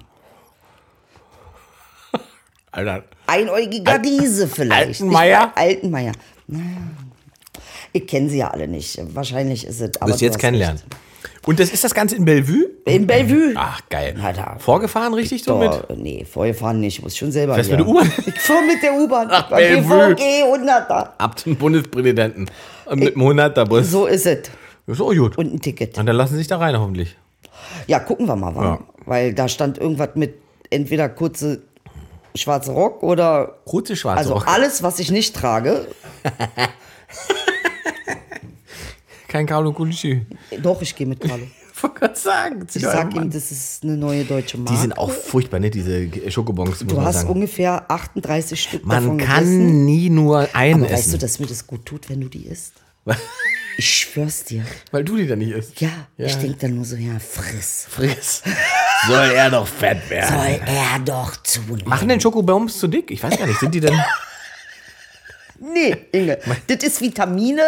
Speaker 2: Alter.
Speaker 4: Einäugiger Riese vielleicht.
Speaker 2: Altenmeier?
Speaker 4: Ich- Altenmeier. Naja. Ich kenne sie ja alle nicht. Wahrscheinlich ist es. Aber du
Speaker 2: jetzt kennenlernen.
Speaker 4: recht.
Speaker 2: Und das ist das Ganze in Bellevue?
Speaker 4: In Bellevue.
Speaker 2: Ach, geil.
Speaker 4: Da.
Speaker 2: Vorgefahren richtig so mit?
Speaker 4: Nee, vorher fahren nicht. Ich muss schon selber.
Speaker 2: Fährst mit der U-Bahn?
Speaker 4: Ich fahr mit der U-Bahn.
Speaker 2: Ach,
Speaker 4: Beim
Speaker 2: Bellevue.
Speaker 4: BVG 100er.
Speaker 2: Ab zum Bundespräsidenten. Und Mit dem 100er-Bus.
Speaker 4: So ist es.
Speaker 2: Ist auch gut.
Speaker 4: Und ein Ticket.
Speaker 2: Und dann lassen sie sich da rein, hoffentlich.
Speaker 4: Ja, gucken wir mal, wa?
Speaker 2: Ja.
Speaker 4: Weil da stand irgendwas mit entweder kurze schwarze Rock oder.
Speaker 2: Kurze schwarze
Speaker 4: Also
Speaker 2: Rock.
Speaker 4: alles, was ich nicht trage.
Speaker 2: Kein Carlo Culici.
Speaker 4: Doch, ich gehe mit Carlo.
Speaker 2: Ich wollte gerade sagen.
Speaker 4: Ich sag ihm, das ist eine neue deutsche Marke.
Speaker 2: Die sind auch furchtbar, ne? Diese Schokobons,
Speaker 4: Du hast
Speaker 2: sagen.
Speaker 4: ungefähr 38 Stück
Speaker 2: Man
Speaker 4: davon
Speaker 2: kann
Speaker 4: gegessen.
Speaker 2: nie nur einen
Speaker 4: Aber weißt du,
Speaker 2: essen.
Speaker 4: dass mir das gut tut, wenn du die isst? Ich schwör's dir.
Speaker 2: Weil du die dann nicht isst.
Speaker 4: Ja,
Speaker 2: Ja.
Speaker 4: ich denk dann nur so, ja, friss.
Speaker 2: Friss. Soll er doch fett werden.
Speaker 4: Soll er doch tun.
Speaker 2: Machen denn Schokobons zu dick? Ich weiß gar nicht. Sind die denn.
Speaker 4: Nee, Inge. Das ist Vitamine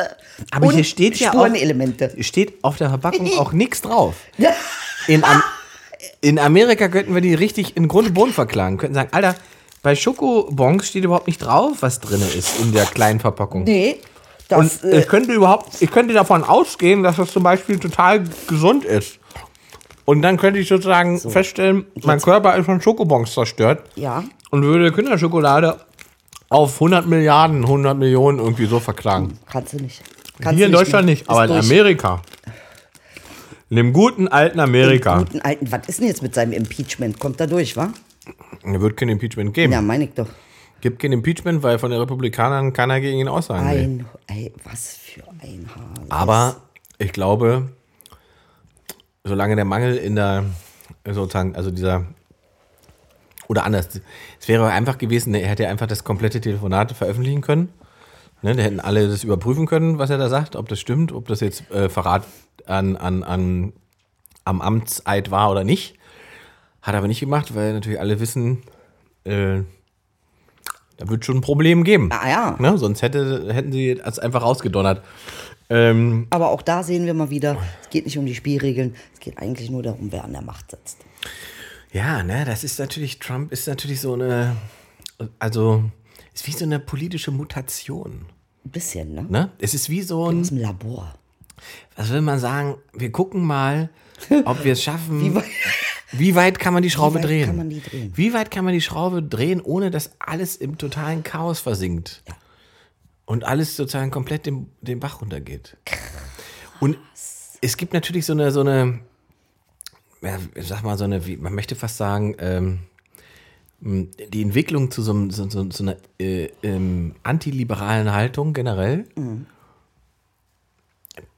Speaker 2: Aber
Speaker 4: und
Speaker 2: hier steht ja
Speaker 4: Spurenelemente.
Speaker 2: Steht auf der Verpackung auch nichts drauf. In, Am in Amerika könnten wir die richtig in Grund und Boden verklagen. Könnten sagen, Alter, bei Schokobons steht überhaupt nicht drauf, was drin ist in der kleinen Verpackung.
Speaker 4: Nee,
Speaker 2: Und
Speaker 4: das, äh,
Speaker 2: ich könnte überhaupt, ich könnte davon ausgehen, dass das zum Beispiel total gesund ist. Und dann könnte ich sozusagen feststellen, mein Körper ist von Schokobons zerstört
Speaker 4: ja.
Speaker 2: und würde Kinderschokolade auf 100 Milliarden, 100 Millionen irgendwie so verklagen.
Speaker 4: Kannst du nicht. Kannst
Speaker 2: Hier in
Speaker 4: du
Speaker 2: Deutschland nicht,
Speaker 4: Ist
Speaker 2: aber in
Speaker 4: durch.
Speaker 2: Amerika. In dem guten alten Amerika.
Speaker 4: Guten alten, was ist denn jetzt mit seinem Impeachment? Kommt da durch, wa?
Speaker 2: Da wird kein Impeachment geben.
Speaker 4: Ja, meine ich doch.
Speaker 2: Gibt kein Impeachment, weil von den Republikanern keiner gegen ihn aussagen will.
Speaker 4: Ein, ey, was für ein Haar.
Speaker 2: Aber ich glaube, solange der Mangel in der, sozusagen, also dieser, oder anders, es wäre einfach gewesen, er hätte einfach das komplette Telefonat veröffentlichen können. Ne, da hätten alle das überprüfen können, was er da sagt, ob das stimmt, ob das jetzt äh, Verrat an, an, an, am Amtseid war oder nicht. Hat er aber nicht gemacht, weil natürlich alle wissen, äh, da wird schon ein Problem geben.
Speaker 4: Ah, ja.
Speaker 2: Ne? Sonst hätte, hätten sie es einfach rausgedonnert. Ähm,
Speaker 4: Aber auch da sehen wir mal wieder, es geht nicht um die Spielregeln, es geht eigentlich nur darum, wer an der Macht sitzt.
Speaker 2: Ja, ne, das ist natürlich, Trump ist natürlich so eine, also, ist wie so eine politische Mutation.
Speaker 4: Ein bisschen, ne?
Speaker 2: Ne? Es ist wie so ein,
Speaker 4: Aus dem Labor.
Speaker 2: was will man sagen, wir gucken mal, ob wir es schaffen.
Speaker 4: Wie weit-
Speaker 2: Wie weit kann man die Schraube
Speaker 4: weit
Speaker 2: drehen?
Speaker 4: kann man die drehen?
Speaker 2: Wie weit kann man die Schraube drehen, ohne dass alles im totalen Chaos versinkt? Und alles sozusagen komplett den, den Bach runtergeht. Und es gibt natürlich so eine, so eine, ja, sag mal, so eine, wie, man möchte fast sagen, ähm, die Entwicklung zu so, so, so, so einer äh, ähm, antiliberalen Haltung generell,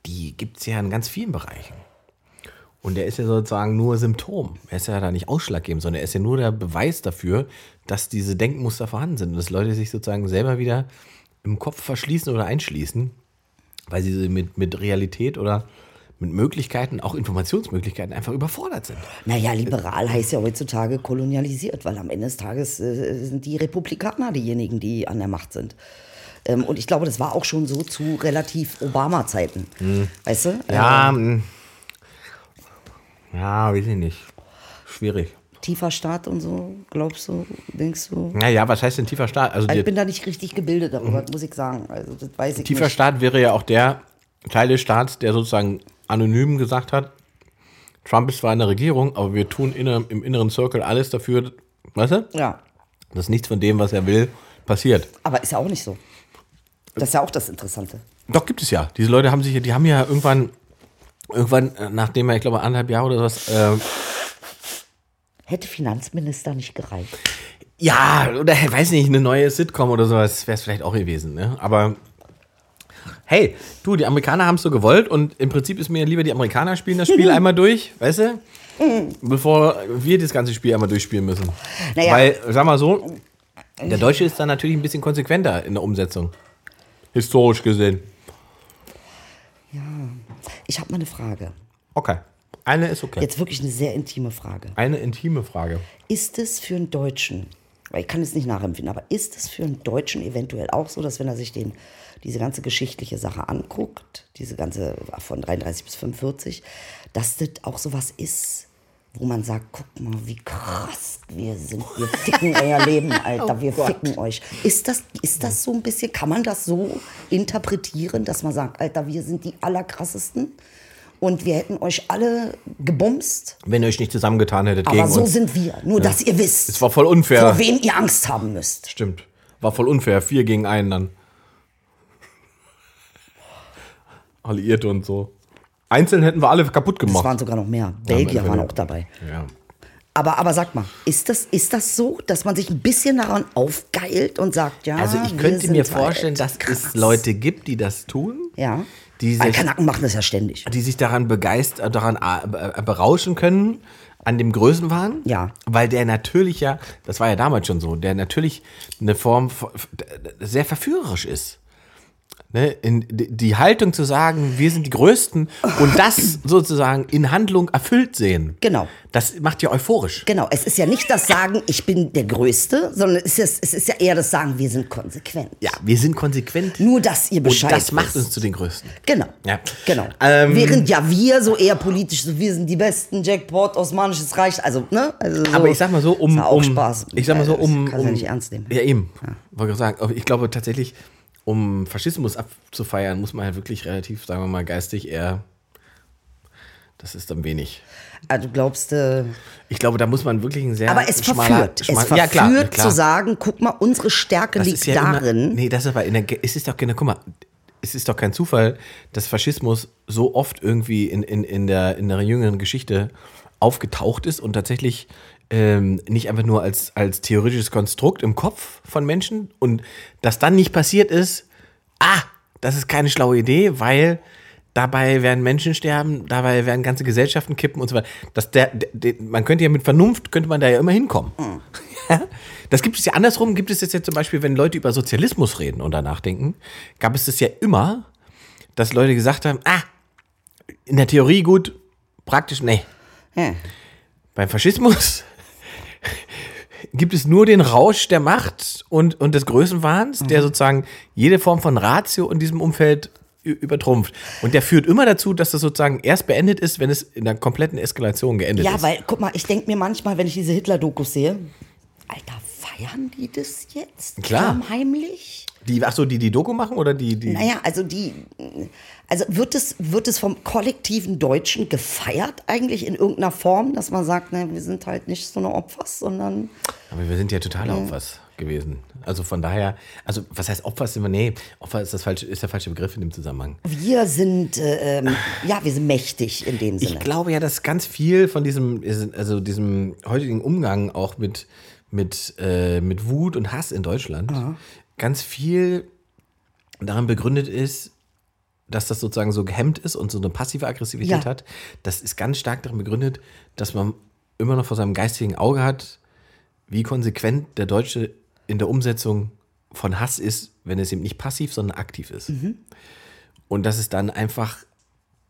Speaker 2: die gibt es ja in ganz vielen Bereichen. Und der ist ja sozusagen nur Symptom. Er ist ja da nicht ausschlaggebend, sondern er ist ja nur der Beweis dafür, dass diese Denkmuster vorhanden sind und dass Leute sich sozusagen selber wieder im Kopf verschließen oder einschließen, weil sie mit, mit Realität oder mit Möglichkeiten, auch Informationsmöglichkeiten, einfach überfordert sind.
Speaker 4: Naja, liberal heißt ja heutzutage kolonialisiert, weil am Ende des Tages äh, sind die Republikaner diejenigen, die an der Macht sind. Ähm, und ich glaube, das war auch schon so zu relativ Obama-Zeiten. Weißt du?
Speaker 2: Ja,
Speaker 4: Ähm,
Speaker 2: ja, weiß ich nicht. Schwierig.
Speaker 4: tiefer Staat und so, glaubst du, denkst du?
Speaker 2: Naja, was heißt denn tiefer Staat? Also
Speaker 4: Also ich bin da nicht richtig gebildet darüber, muss ich sagen. Also das weiß ich
Speaker 2: tiefer
Speaker 4: nicht.
Speaker 2: Staat wäre ja auch der Teil des Staats, der sozusagen anonym gesagt hat, Trump ist zwar in der Regierung, aber wir tun inner, im inneren Circle alles dafür, weißt du,
Speaker 4: Ja,
Speaker 2: dass nichts von dem, was er will, passiert.
Speaker 4: aber ist ja auch nicht so. Das ist ja auch das Interessante.
Speaker 2: Doch, gibt es ja. Diese Leute haben sich, die haben ja irgendwann, irgendwann, äh, nachdem er, ich glaube, anderthalb Jahre oder was, äh,
Speaker 4: Hätte Finanzminister nicht gereicht.
Speaker 2: ja, oder weiß nicht, eine neue Sitcom oder sowas wäre es vielleicht auch gewesen, ne? Aber hey, du, die Amerikaner haben es so gewollt und im Prinzip ist mir lieber, die Amerikaner spielen das Spiel einmal durch, weißt du? Bevor wir das ganze Spiel einmal durchspielen müssen.
Speaker 4: Naja.
Speaker 2: Weil, sag mal so, der Deutsche ist da natürlich ein bisschen konsequenter in der Umsetzung. Historisch gesehen.
Speaker 4: Ich habe mal eine Frage.
Speaker 2: Okay. Eine ist okay.
Speaker 4: Jetzt wirklich eine sehr intime Frage.
Speaker 2: Eine intime Frage.
Speaker 4: Ist es für einen Deutschen, weil ich kann es nicht nachempfinden, aber ist es für einen Deutschen eventuell auch so, dass wenn er sich den, diese ganze geschichtliche Sache anguckt, diese ganze von 33 bis 45, dass das auch sowas ist, wo man sagt, guck mal, wie krass wir sind. Wir ficken euer Leben, Alter. Wir ficken euch. Ist das, ist das so ein bisschen, kann man das so interpretieren, dass man sagt, Alter, wir sind die allerkrassesten und wir hätten euch alle gebumst,
Speaker 2: Wenn ihr euch nicht zusammengetan hättet
Speaker 4: aber
Speaker 2: gegen
Speaker 4: so
Speaker 2: uns.
Speaker 4: sind wir. Nur, dass ihr wisst,
Speaker 2: Es war voll unfair.
Speaker 4: vor wem ihr Angst haben müsst.
Speaker 2: Stimmt. War voll unfair. Vier gegen einen dann. Alliierte und so. Einzeln hätten wir alle kaputt
Speaker 4: Es
Speaker 2: gemacht.
Speaker 4: waren sogar noch mehr. Belgier waren auch dabei.
Speaker 2: ja.
Speaker 4: Aber, aber sag mal, ist das, ist das so, dass man sich ein bisschen daran aufgeilt und sagt, ja,
Speaker 2: Also ich könnte mir
Speaker 4: halt
Speaker 2: vorstellen, dass
Speaker 4: krass.
Speaker 2: es Leute gibt, die das tun.
Speaker 4: Ja.
Speaker 2: Die
Speaker 4: Weil
Speaker 2: sich,
Speaker 4: Kanaken machen das ja ständig.
Speaker 2: die sich daran begeistern, daran äh, berauschen können, an dem Größenwahn.
Speaker 4: Ja.
Speaker 2: Weil der natürlich ja, das war ja damals schon so, der natürlich eine Form sehr verführerisch ist. Ne, in, die Haltung zu sagen, wir sind die Größten und das sozusagen in Handlung erfüllt sehen.
Speaker 4: Genau.
Speaker 2: Das macht ja euphorisch.
Speaker 4: Genau, es ist ja nicht das Sagen, ich bin der Größte, sondern es ist, es ist ja eher das Sagen, wir sind konsequent.
Speaker 2: Ja, wir sind konsequent.
Speaker 4: Nur, dass ihr Bescheid
Speaker 2: und das macht uns zu den Größten.
Speaker 4: Genau.
Speaker 2: Ja.
Speaker 4: Genau.
Speaker 2: Ähm,
Speaker 4: Während ja wir so eher politisch, so wir sind die besten, Jackpot, Osmanisches Reich, also, ne? Also so,
Speaker 2: Aber ich sag mal so, um.
Speaker 4: ja auch
Speaker 2: um
Speaker 4: Spaß.
Speaker 2: Ich sag mal so, um.
Speaker 4: Kannst
Speaker 2: um
Speaker 4: ja nicht ernst nehmen.
Speaker 2: Ja, eben. Wollte ich sagen. Ich glaube tatsächlich, um Faschismus abzufeiern, muss man halt wirklich relativ, sagen wir mal, geistig eher. Das ist dann wenig.
Speaker 4: Also du glaubst, äh,
Speaker 2: Ich glaube, da muss man wirklich ein sehr.
Speaker 4: aber es
Speaker 2: schmaler-
Speaker 4: verführt.
Speaker 2: schmal-
Speaker 4: es verführt
Speaker 2: ja, klar, ja, klar.
Speaker 4: zu sagen, guck mal, unsere Stärke
Speaker 2: Das
Speaker 4: liegt
Speaker 2: ja immer-
Speaker 4: darin.
Speaker 2: nee, das ist aber in der, es ist doch keine, guck mal, es ist doch kein Zufall, dass Faschismus so oft irgendwie in, in, in, der, in der jüngeren Geschichte aufgetaucht ist und tatsächlich ähm, nicht einfach nur als, als theoretisches Konstrukt im Kopf von Menschen und das dann nicht passiert ist, ah, das ist keine schlaue Idee, weil dabei werden Menschen sterben, dabei werden ganze Gesellschaften kippen und so weiter. Das, der, der, man könnte ja mit Vernunft, könnte man da ja immer hinkommen. Ja? Das gibt es ja andersrum, gibt es das ja zum Beispiel, wenn Leute über Sozialismus reden und danach denken, gab es das ja immer, dass Leute gesagt haben, ah, in der Theorie gut, praktisch nee.
Speaker 4: Ja.
Speaker 2: Beim Faschismus gibt es nur den Rausch der Macht und, und des Größenwahns, der sozusagen jede Form von Ratio in diesem Umfeld übertrumpft. Und der führt immer dazu, dass das sozusagen erst beendet ist, wenn es in einer kompletten Eskalation geendet
Speaker 4: Ja,
Speaker 2: ist.
Speaker 4: weil, guck mal, ich denke mir manchmal, wenn ich diese Hitler-Dokus sehe, Alter, feiern die das jetzt?
Speaker 2: Klar.
Speaker 4: Heimlich?
Speaker 2: Die, ach so, die die Doku machen oder die, die
Speaker 4: Naja, also die, also wird es, wird es vom kollektiven Deutschen gefeiert eigentlich in irgendeiner Form, dass man sagt, ne, wir sind halt nicht so eine Opfers, sondern
Speaker 2: Aber wir sind ja totale Opfers gewesen. Also von daher, also was heißt Opfer sind wir? Nee, Opfer ist, das falsche, ist der falsche Begriff in dem Zusammenhang.
Speaker 4: wir sind, äh, ähm, ja, wir sind mächtig in dem Sinne.
Speaker 2: Ich glaube ja, dass ganz viel von diesem, also diesem heutigen Umgang auch mit, mit, äh, mit Wut und Hass in Deutschland ganz viel daran begründet ist, dass das sozusagen so gehemmt ist und so eine passive Aggressivität
Speaker 4: Ja.
Speaker 2: hat. Das ist ganz stark daran begründet, dass man immer noch vor seinem geistigen Auge hat, wie konsequent der Deutsche in der Umsetzung von Hass ist, wenn es eben nicht passiv, sondern aktiv ist. Und dass es dann einfach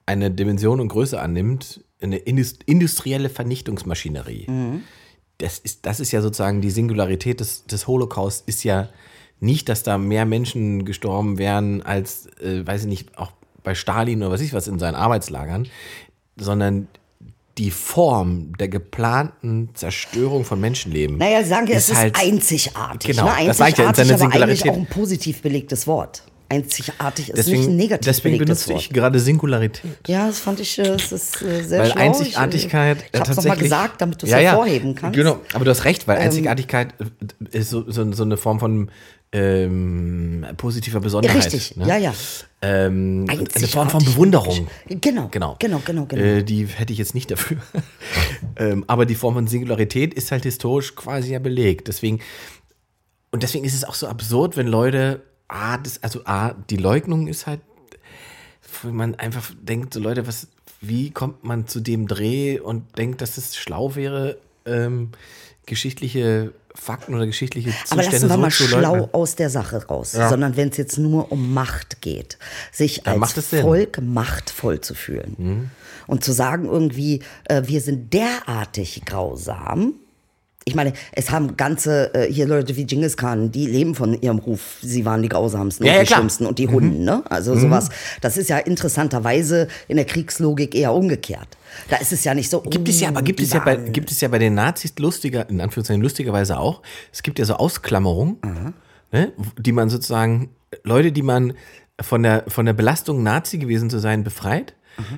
Speaker 2: eine Dimension und Größe annimmt, eine indus- industrielle Vernichtungsmaschinerie. Das, ist, das ist ja sozusagen die Singularität des, des Holocaust, ist ja nicht, dass da mehr Menschen gestorben wären als, äh, weiß ich nicht, auch bei Stalin oder was ich was in seinen Arbeitslagern, sondern die Form der geplanten Zerstörung von Menschenleben.
Speaker 4: Naja, sagen wir, es ist
Speaker 2: halt-
Speaker 4: einzigartig.
Speaker 2: Genau,
Speaker 4: ne?
Speaker 2: das sag ich ja, in
Speaker 4: Einzigartig,
Speaker 2: seiner
Speaker 4: aber eigentlich
Speaker 2: Singularität.
Speaker 4: auch ein positiv belegtes Wort. Einzigartig ist
Speaker 2: Deswegen,
Speaker 4: nicht ein negativ
Speaker 2: deswegen benutze ich
Speaker 4: Wort.
Speaker 2: gerade Singularität.
Speaker 4: Ja, das fand ich, äh, es ist äh, sehr
Speaker 2: Weil
Speaker 4: schlau.
Speaker 2: Einzigartigkeit
Speaker 4: Ich, äh,
Speaker 2: äh,
Speaker 4: ich hab's
Speaker 2: tatsächlich.
Speaker 4: mal gesagt, damit du es
Speaker 2: Ja, ja.
Speaker 4: hervorheben kannst. Ähm,
Speaker 2: Genau, aber du hast recht, weil Einzigartigkeit äh, ist so, so, so eine Form von ähm, positiver Besonderheit.
Speaker 4: Richtig,
Speaker 2: ne?
Speaker 4: ja, ja.
Speaker 2: Ähm, eine. Form von Bewunderung.
Speaker 4: Genau,
Speaker 2: Genau.
Speaker 4: genau, genau, genau.
Speaker 2: Äh, die hätte ich jetzt nicht dafür. ähm, aber die Form von Singularität ist halt historisch quasi ja belegt. Deswegen, und deswegen ist es auch so absurd, wenn Leute, ah, das, also ah, die Leugnung ist halt, wo man einfach denkt, so Leute, was, wie kommt man zu dem Dreh und denkt, dass es schlau wäre, ähm, geschichtliche Fakten oder geschichtliche
Speaker 4: Aber
Speaker 2: Zustände
Speaker 4: lassen wir
Speaker 2: so
Speaker 4: mal schlau
Speaker 2: leugnen.
Speaker 4: aus der Sache raus, sondern wenn es jetzt nur um Macht geht, sich
Speaker 2: Dann
Speaker 4: als
Speaker 2: Sinn. Mhm.
Speaker 4: Volk machtvoll zu fühlen und zu sagen irgendwie, äh, wir sind derartig grausam. Ich meine, es haben ganze äh, hier Leute wie Genghis Khan, die leben von ihrem Ruf. Sie waren die grausamsten
Speaker 2: Ja,
Speaker 4: und
Speaker 2: ja,
Speaker 4: die
Speaker 2: klar. Mhm.
Speaker 4: schlimmsten und die Hunden. Ne? Also sowas. Das ist ja interessanterweise in der Kriegslogik eher umgekehrt. Da ist es ja nicht so.
Speaker 2: Gibt es ja, aber gibt es ja bei, gibt es ja bei den Nazis lustiger, in Anführungszeichen lustigerweise auch. Es gibt ja so Ausklammerungen, ne, die man sozusagen, Leute, die man von der, von der Belastung, Nazi gewesen zu sein, befreit.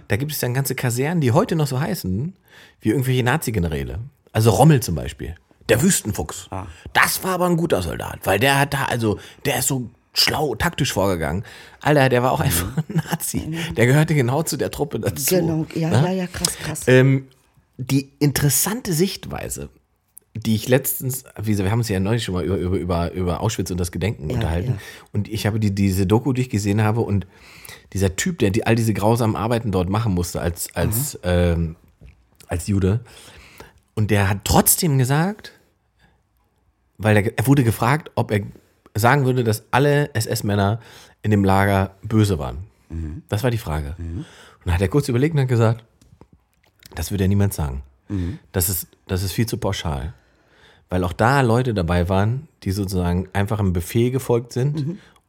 Speaker 2: Da gibt es dann ganze Kasernen, die heute noch so heißen, wie irgendwelche Nazi-Generäle. Also Rommel zum Beispiel. Der Wüstenfuchs. Das war aber ein guter Soldat, weil der hat da, also, der ist so schlau, taktisch vorgegangen. Alter, der war auch einfach ein Nazi. Der gehörte genau zu der Truppe dazu.
Speaker 4: Genau, ja,
Speaker 2: ne?
Speaker 4: ja, ja, krass, krass.
Speaker 2: Ähm, die interessante Sichtweise, die ich letztens, wie gesagt, wir haben uns ja neulich schon mal über, über, über, über Auschwitz und das Gedenken unterhalten.
Speaker 4: ja.
Speaker 2: Und ich habe die, diese Doku, die ich gesehen habe, und dieser Typ, der die, all diese grausamen Arbeiten dort machen musste als, als, ähm, als Jude, und der hat trotzdem gesagt, weil er, er wurde gefragt, ob er sagen würde, dass alle SS-Männer in dem Lager böse waren? Das war die Frage. Und dann hat er kurz überlegt und hat gesagt, das würde ja niemand sagen. Das, ist, das ist viel zu pauschal. Weil auch da Leute dabei waren, die sozusagen einfach einem Befehl gefolgt sind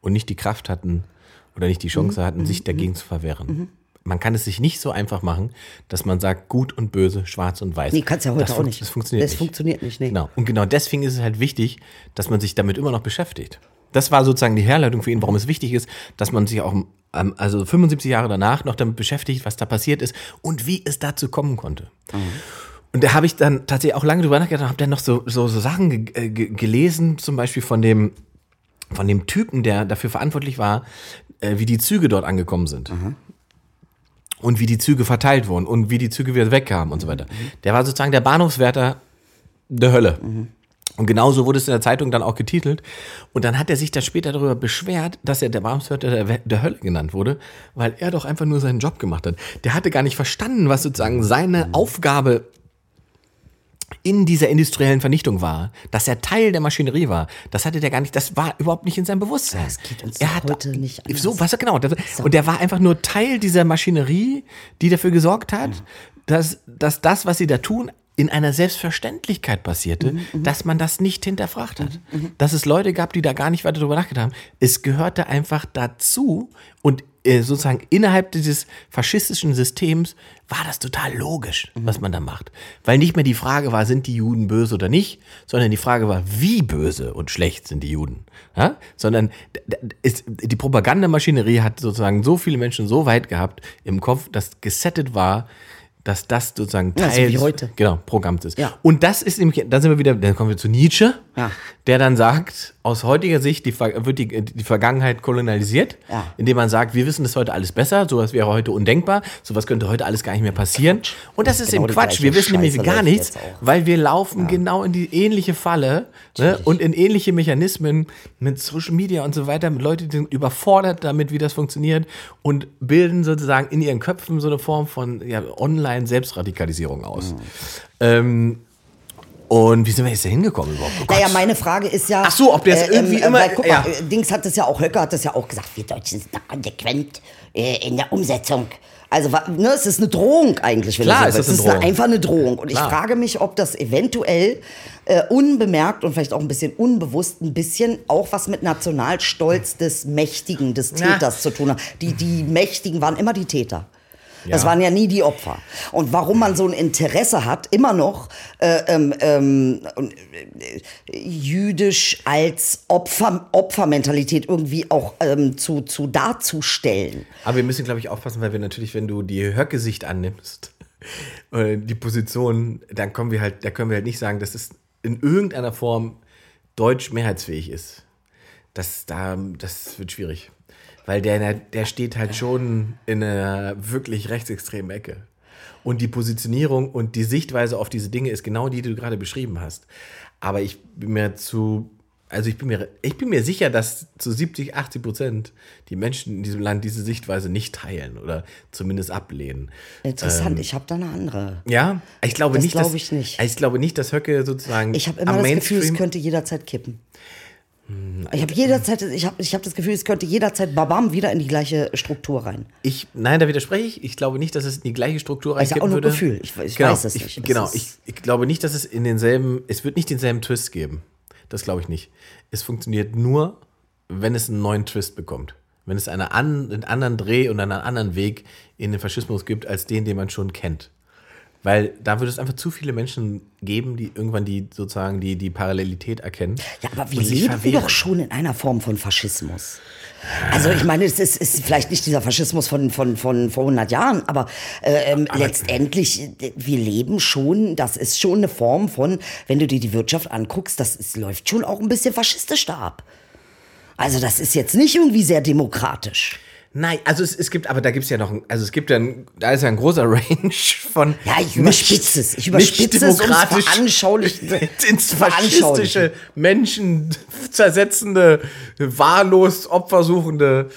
Speaker 2: und nicht die Kraft hatten oder nicht die Chance hatten, sich dagegen zu verwehren. Man kann es sich nicht so einfach machen, dass man sagt, gut und böse, schwarz und weiß.
Speaker 4: Nee, kannst ja heute
Speaker 2: das
Speaker 4: auch nicht.
Speaker 2: Das funktioniert
Speaker 4: Das
Speaker 2: nicht.
Speaker 4: funktioniert nicht, nee.
Speaker 2: Genau. Und genau deswegen ist es halt wichtig, dass man sich damit immer noch beschäftigt. Das war sozusagen die Herleitung für ihn, warum es wichtig ist, dass man sich auch ähm, also 75 Jahre danach noch damit beschäftigt, was da passiert ist und wie es dazu kommen konnte. Und da habe ich dann tatsächlich auch lange drüber nachgedacht, habe dann noch so, so, so Sachen ge äh, ge gelesen, zum Beispiel von dem, von dem Typen, der dafür verantwortlich war, äh, wie die Züge dort angekommen sind. Und wie die Züge verteilt wurden und wie die Züge wieder wegkamen und so weiter. Der war sozusagen der Bahnhofswärter der Hölle. Und genauso wurde es in der Zeitung dann auch getitelt. Und dann hat er sich dann später darüber beschwert, dass er der Bahnhofswärter der, der Hölle genannt wurde, weil er doch einfach nur seinen Job gemacht hat. Der hatte gar nicht verstanden, was sozusagen seine Aufgabe in dieser industriellen Vernichtung war, dass er Teil der Maschinerie war, das hatte der gar nicht, das war überhaupt nicht in seinem Bewusstsein.
Speaker 4: Das geht uns
Speaker 2: er hat,
Speaker 4: heute nicht anders.
Speaker 2: So, was genau. Das, Und der war einfach nur Teil dieser Maschinerie, die dafür gesorgt hat, dass, dass das, was sie da tun, in einer Selbstverständlichkeit passierte, dass man das nicht hinterfragt hat. Dass es Leute gab, die da gar nicht weiter drüber nachgedacht haben. Es gehörte einfach dazu und sozusagen innerhalb dieses faschistischen Systems war das total logisch, was man da macht. Weil nicht mehr die Frage war, sind die Juden böse oder nicht, sondern die Frage war, wie böse und schlecht sind die Juden. Ja? Sondern ist, die Propagandamaschinerie hat sozusagen so viele Menschen so weit gehabt im Kopf, dass gesettet war, dass das sozusagen
Speaker 4: Ja,
Speaker 2: Teil
Speaker 4: so wie
Speaker 2: des-
Speaker 4: heute.
Speaker 2: genau, Programms ist.
Speaker 4: Ja.
Speaker 2: Und das ist nämlich, da sind wir wieder, dann kommen wir zu Nietzsche,
Speaker 4: Ja.
Speaker 2: der dann sagt, aus heutiger Sicht die, wird die, die Vergangenheit kolonialisiert,
Speaker 4: Ja.
Speaker 2: indem man sagt, wir wissen das heute alles besser, sowas wäre heute undenkbar, sowas könnte heute alles gar nicht mehr passieren. Und das ist
Speaker 4: Genau
Speaker 2: eben Quatsch, wir wissen nämlich
Speaker 4: Scheiße
Speaker 2: gar
Speaker 4: läuft
Speaker 2: nichts, weil wir laufen genau in die ähnliche Falle ne? und in ähnliche Mechanismen mit Social Media und so weiter, mit Leuten, die sind überfordert damit, wie das funktioniert und bilden sozusagen in ihren Köpfen so eine Form von ja, Online-Selbstradikalisierung aus. Ähm, und wie sind wir jetzt da hingekommen überhaupt? Oh.
Speaker 4: Naja, meine Frage ist ja.
Speaker 2: Ach so, ob der es irgendwie immer-
Speaker 4: Weil, guck mal, äh, Dings hat das ja auch, Höcker hat das ja auch gesagt, wir Deutschen sind da konsequent äh, in der Umsetzung. Also, ne, es ist eine Drohung eigentlich, wenn
Speaker 2: Klar
Speaker 4: so
Speaker 2: ist
Speaker 4: Es
Speaker 2: eine
Speaker 4: ist
Speaker 2: Drohung.
Speaker 4: einfach eine Drohung. Und
Speaker 2: Klar.
Speaker 4: ich frage mich, ob das eventuell äh, unbemerkt und vielleicht auch ein bisschen unbewusst ein bisschen auch was mit Nationalstolz des Mächtigen, des. Täters zu tun hat. Die, die Mächtigen waren immer die Täter. Das waren ja nie die Opfer. Und warum man so ein Interesse hat, immer noch äh, ähm, ähm, äh, jüdisch als Opfer, Opfermentalität irgendwie auch ähm, zu, zu darzustellen.
Speaker 2: Aber wir müssen, glaube ich, aufpassen, weil wir natürlich, wenn du die Höcke-Sicht annimmst, äh, die Position, dann kommen wir halt, da können wir halt nicht sagen, dass es in irgendeiner Form deutsch mehrheitsfähig ist. Das, da, das wird schwierig. Weil der, der steht halt schon in einer wirklich rechtsextremen Ecke. Und die Positionierung und die Sichtweise auf diese Dinge ist genau die, die du gerade beschrieben hast. Aber ich bin mir zu, also ich bin mir, ich bin mir sicher, dass zu 70, 80 Prozent die Menschen in diesem Land diese Sichtweise nicht teilen oder zumindest ablehnen.
Speaker 4: Interessant, ich habe da eine andere.
Speaker 2: Ja, ich glaube
Speaker 4: Das
Speaker 2: nicht, dass,
Speaker 4: glaube ich nicht.
Speaker 2: Ich glaube nicht, dass Höcke sozusagen
Speaker 4: Ich habe immer
Speaker 2: am
Speaker 4: das Gefühl, es
Speaker 2: Mainstream-
Speaker 4: könnte jederzeit kippen. Ich habe jederzeit, ich habe ich hab das Gefühl, es könnte jederzeit babam wieder in die gleiche Struktur rein.
Speaker 2: Ich, nein, da widerspreche ich. Ich glaube nicht, dass es in die gleiche Struktur
Speaker 4: ist ja auch nur
Speaker 2: würde.
Speaker 4: Gefühl. Ich- ich
Speaker 2: genau,
Speaker 4: weiß es
Speaker 2: ich,
Speaker 4: nicht. Es
Speaker 2: Genau, ich, ich glaube nicht, dass es in denselben, es wird nicht denselben Twist geben. Das glaube ich nicht. Es funktioniert nur, wenn es einen neuen Twist bekommt. Wenn es eine an, einen anderen Dreh und einen anderen Weg in den Faschismus gibt, als den, den man schon kennt. Weil da würde es einfach zu viele Menschen geben, die irgendwann die sozusagen die, die Parallelität erkennen.
Speaker 4: Ja, aber wir leben
Speaker 2: verwehren.
Speaker 4: doch schon in einer Form von Faschismus. Also ich meine, es ist, ist vielleicht nicht dieser Faschismus von, von, von vor 100 Jahren, aber, äh, ähm, letztendlich, äh, wir leben schon, das ist schon eine Form von, wenn du dir die Wirtschaft anguckst, das ist, läuft schon auch ein bisschen faschistisch da ab. Also das ist jetzt nicht irgendwie sehr demokratisch.
Speaker 2: Nein, also es, es gibt, aber da gibt es ja noch, ein- also es gibt ja, ein, da ist ja ein großer Range von.
Speaker 4: Ja, ich überspitze es. Ich überspitze es, um es veranschaulich-
Speaker 2: ins faschistische, Menschen zersetzende, wahllos Opfersuchende.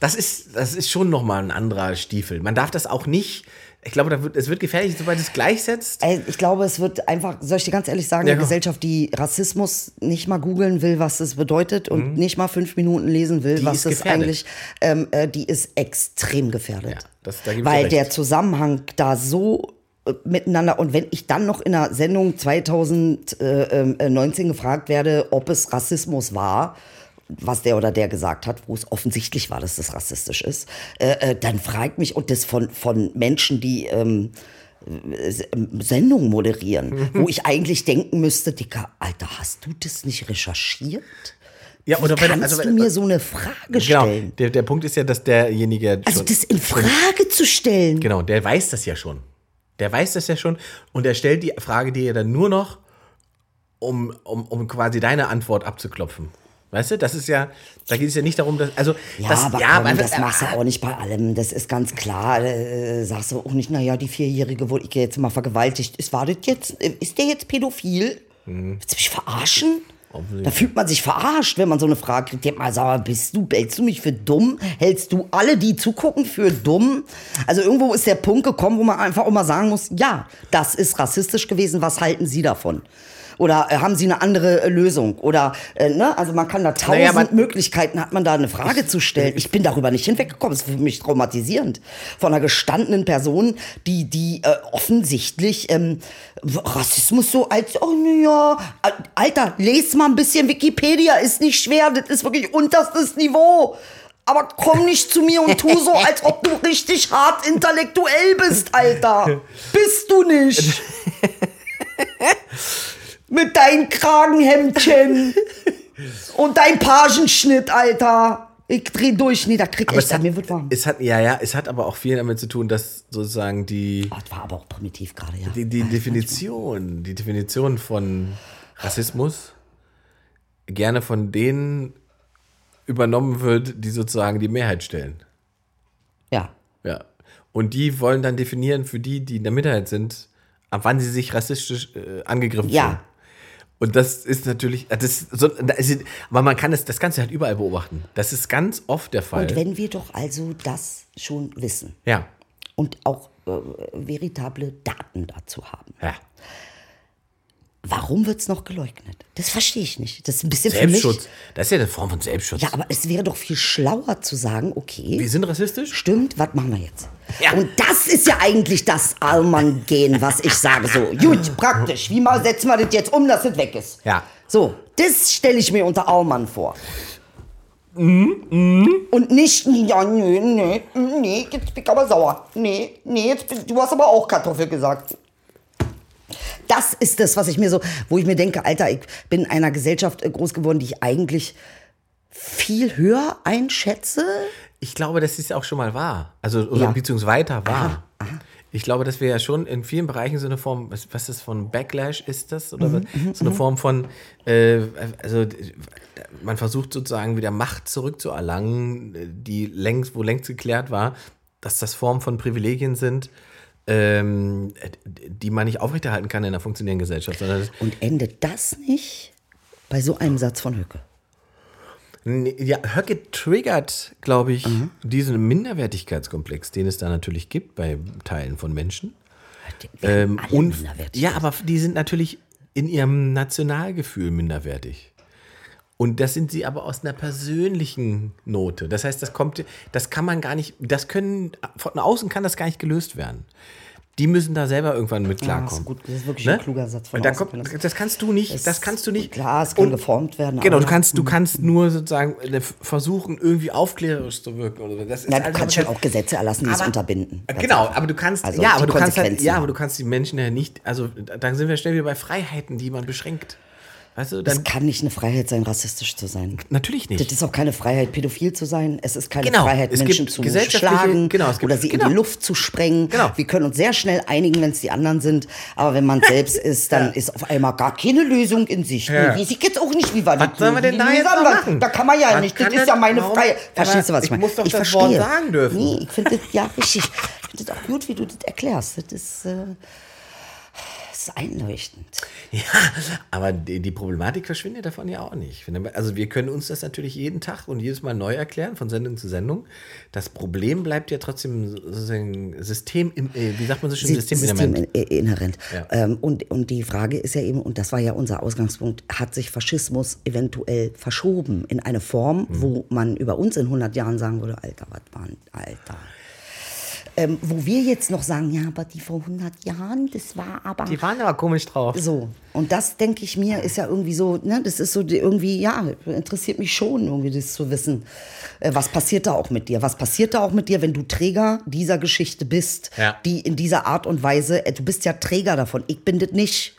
Speaker 2: Das ist, das ist schon nochmal ein anderer Stiefel. Man darf das auch nicht ich glaube, da wird, es wird gefährlich, sobald es gleichsetzt.
Speaker 4: Ey, ich glaube, es wird einfach, soll ich dir ganz ehrlich sagen,
Speaker 2: Ja,
Speaker 4: eine
Speaker 2: komm.
Speaker 4: Gesellschaft, die Rassismus nicht mal googeln will, was es bedeutet und nicht mal fünf Minuten lesen will,
Speaker 2: Mhm. Die
Speaker 4: was es eigentlich, ähm, äh, die ist extrem gefährdet.
Speaker 2: Ja, das- da
Speaker 4: Weil der Zusammenhang da so äh, miteinander und wenn ich dann noch in einer Sendung 2019 gefragt werde, ob es Rassismus war, was der oder der gesagt hat, wo es offensichtlich war, dass das rassistisch ist, äh, äh, dann fragt mich, und das von, von Menschen, die ähm, S- Sendungen moderieren, wo ich eigentlich denken müsste, Dicker, Alter, hast du das nicht recherchiert?
Speaker 2: Ja,
Speaker 4: Wie
Speaker 2: oder wenn-
Speaker 4: kannst
Speaker 2: also
Speaker 4: du
Speaker 2: wenn-
Speaker 4: mir so eine Frage
Speaker 2: Genau,
Speaker 4: stellen?
Speaker 2: der, der Punkt ist ja, dass derjenige
Speaker 4: Also das in Frage zu stellen.
Speaker 2: Genau, der weiß das ja schon. Der weiß das ja schon und er stellt die Frage dir dann nur noch, um, um, um quasi deine Antwort abzuklopfen. Weißt du, das ist ja, da geht es ja nicht darum, dass, also,
Speaker 4: Ja,
Speaker 2: das,
Speaker 4: aber
Speaker 2: ja,
Speaker 4: komm, das machst du auch nicht bei allem. Das ist ganz klar. Äh, sagst du auch nicht, naja, die Vierjährige wurde ich jetzt mal vergewaltigt. Ist, war das jetzt, äh, ist der jetzt pädophil?
Speaker 2: Mhm.
Speaker 4: Willst du mich verarschen? Da fühlt man sich verarscht, wenn man so eine Frage kriegt. Denk mal, sag bist du, hältst du mich für dumm? Hältst du alle, die zugucken, für dumm? Also irgendwo ist der Punkt gekommen, wo man einfach auch mal sagen muss, ja, das ist rassistisch gewesen, was halten Sie davon? Oder äh, haben Sie eine andere äh, Lösung? Oder, äh, ne, also man kann da tausend
Speaker 2: Naja, man-
Speaker 4: Möglichkeiten, hat man da eine Frage zu stellen. Ich bin darüber nicht hinweggekommen. Das ist für mich traumatisierend. Von einer gestandenen Person, die, die äh, offensichtlich ähm, Rassismus so als, oh naja, Alter, lest mal ein bisschen Wikipedia, ist nicht schwer, das ist wirklich unterstes Niveau. Aber komm nicht zu mir und tu so, als ob du richtig hart intellektuell bist, Alter. Bist du nicht. Mit deinem Kragenhemdchen und dein Pagenschnitt, Alter. Ich dreh durch. Nee, da krieg ich,
Speaker 2: hat,
Speaker 4: mir wird warm.
Speaker 2: es hat, ja, ja, es hat aber auch viel damit zu tun, dass sozusagen die,
Speaker 4: Oh, das war aber auch primitiv gerade, ja.
Speaker 2: die, die Definition, die Definition von Rassismus gerne von denen übernommen wird, die sozusagen die Mehrheit stellen.
Speaker 4: Ja.
Speaker 2: Ja. Und die wollen dann definieren für die, die in der Minderheit sind, ab wann sie sich rassistisch äh, angegriffen
Speaker 4: Ja.
Speaker 2: fühlen. Und das ist natürlich, das so, das ist, aber man kann es, das Ganze halt überall beobachten. Das ist ganz oft der Fall.
Speaker 4: Und wenn wir doch also das schon wissen
Speaker 2: ja,
Speaker 4: und auch äh, veritable Daten dazu haben,
Speaker 2: ja.
Speaker 4: Warum wird es noch geleugnet? Das verstehe ich nicht. Das ist ein bisschen
Speaker 2: Selbstschutz. Das ist ja eine Form von Selbstschutz.
Speaker 4: Ja, aber es wäre doch viel schlauer zu sagen, okay,
Speaker 2: wir sind rassistisch?
Speaker 4: Stimmt, was machen wir jetzt?
Speaker 2: Ja.
Speaker 4: Und das ist ja eigentlich das Allmann-Gehen, was ich sage. So, gut, praktisch. Wie mal setzen wir das jetzt um, dass es weg ist?
Speaker 2: Ja.
Speaker 4: So, das stelle ich mir unter Allmann vor.
Speaker 2: Mhm,
Speaker 4: Und nicht, ja, nee, nee, nee, jetzt bin ich aber sauer. Nee, nee, jetzt du hast aber auch Kartoffel gesagt. Das ist das, was ich mir so, wo ich mir denke, Alter, ich bin in einer Gesellschaft äh, groß geworden, die ich eigentlich viel höher einschätze.
Speaker 2: Ich glaube, das ist auch schon mal wahr. Also, oder
Speaker 4: Ja.
Speaker 2: beziehungsweise weiter wahr. Ich glaube, dass wir ja schon in vielen Bereichen so eine Form, was, was ist von Backlash ist das? Oder
Speaker 4: Mhm,
Speaker 2: was? so eine Form von, äh, also man versucht sozusagen wieder Macht zurückzuerlangen, die längst, wo längst geklärt war, dass das Formen von Privilegien sind, ähm, die man nicht aufrechterhalten kann in einer funktionierenden Gesellschaft,
Speaker 4: Und endet das nicht bei so einem Satz von Höcke?
Speaker 2: Ja, Höcke triggert, glaube ich, diesen Minderwertigkeitskomplex, den es da natürlich gibt bei Teilen von Menschen. Ähm, und ja, aber die sind natürlich in ihrem Nationalgefühl minderwertig. Und das sind sie aber aus einer persönlichen Note. Das heißt, das kommt, das kann man gar nicht, das können, von außen kann das gar nicht gelöst werden. Die müssen da selber irgendwann mit
Speaker 4: Ja,
Speaker 2: klarkommen.
Speaker 4: das ist gut, das ist wirklich ein kluger Satz von
Speaker 2: da kommt,
Speaker 4: das-
Speaker 2: kannst du nicht, das kannst du nicht.
Speaker 4: Klar, es kann
Speaker 2: Und-
Speaker 4: geformt werden.
Speaker 2: Genau, du kannst, du kannst nur sozusagen äh, versuchen, irgendwie aufklärerisch zu wirken. Oder so. das ist
Speaker 4: Na, du
Speaker 2: also
Speaker 4: kannst schon auch Gesetze erlassen, die es
Speaker 2: aber-
Speaker 4: unterbinden.
Speaker 2: Äh,
Speaker 4: Ganz
Speaker 2: Genau, aber du kannst,
Speaker 4: Also
Speaker 2: ja,
Speaker 4: die
Speaker 2: aber du kannst halt, ja, aber du kannst die Menschen ja nicht, also da sind wir schnell wieder bei Freiheiten, die man beschränkt. Weißt du, dann,
Speaker 4: kann nicht eine Freiheit sein, rassistisch zu sein.
Speaker 2: natürlich nicht.
Speaker 4: Das ist auch keine Freiheit, pädophil zu sein. Es ist keine
Speaker 2: Genau,
Speaker 4: Freiheit,
Speaker 2: es
Speaker 4: Menschen zu schlagen
Speaker 2: genau, gibt-
Speaker 4: oder sie in
Speaker 2: genau.
Speaker 4: die Luft zu sprengen.
Speaker 2: Genau.
Speaker 4: Wir können uns sehr schnell einigen, wenn es die anderen sind. Aber wenn man selbst ist, dann ist auf einmal gar keine Lösung in Sicht.
Speaker 2: Ja.
Speaker 4: Nee, ich jetzt auch nicht, wie
Speaker 2: Was
Speaker 4: das
Speaker 2: sollen wir denn da jetzt
Speaker 4: das
Speaker 2: machen?
Speaker 4: Da kann man ja
Speaker 2: Was
Speaker 4: nicht. Das ist ja meine
Speaker 2: warum-
Speaker 4: Freiheit. Verstehst du, was ich
Speaker 2: ich
Speaker 4: meine?
Speaker 2: muss doch
Speaker 4: ich
Speaker 2: das
Speaker 4: verstehe.
Speaker 2: Wort sagen dürfen.
Speaker 4: Nee, ich finde das, ja, richtig. Ich finde das auch gut, wie du das erklärst. Das ist, äh, das ist einleuchtend.
Speaker 2: Ja, aber die, die Problematik verschwindet davon ja auch nicht. Also wir können uns das natürlich jeden Tag und jedes Mal neu erklären, von Sendung zu Sendung. Das Problem bleibt ja trotzdem sozusagen System, im, äh, wie sagt man so schön,
Speaker 4: System
Speaker 2: Systeminhärent.
Speaker 4: inhärent.
Speaker 2: Ja.
Speaker 4: Ähm, und, und die Frage ist ja eben, und das war ja unser Ausgangspunkt, hat sich Faschismus eventuell verschoben in eine Form,
Speaker 2: Mhm.
Speaker 4: wo man über uns in 100 Jahren sagen würde, Alter, was war Alter. Ähm, wo wir jetzt noch sagen, ja, aber die vor 100 Jahren, das war aber...
Speaker 2: Die waren aber komisch drauf.
Speaker 4: So, und das denke ich mir, ist ja irgendwie so, ne, das ist so irgendwie, ja, interessiert mich schon, irgendwie das zu wissen. Äh, was passiert da auch mit dir? Was passiert da auch mit dir, wenn du Träger dieser Geschichte bist,
Speaker 2: Ja.
Speaker 4: die in dieser Art und Weise, äh, du bist ja Träger davon, ich bin das nicht.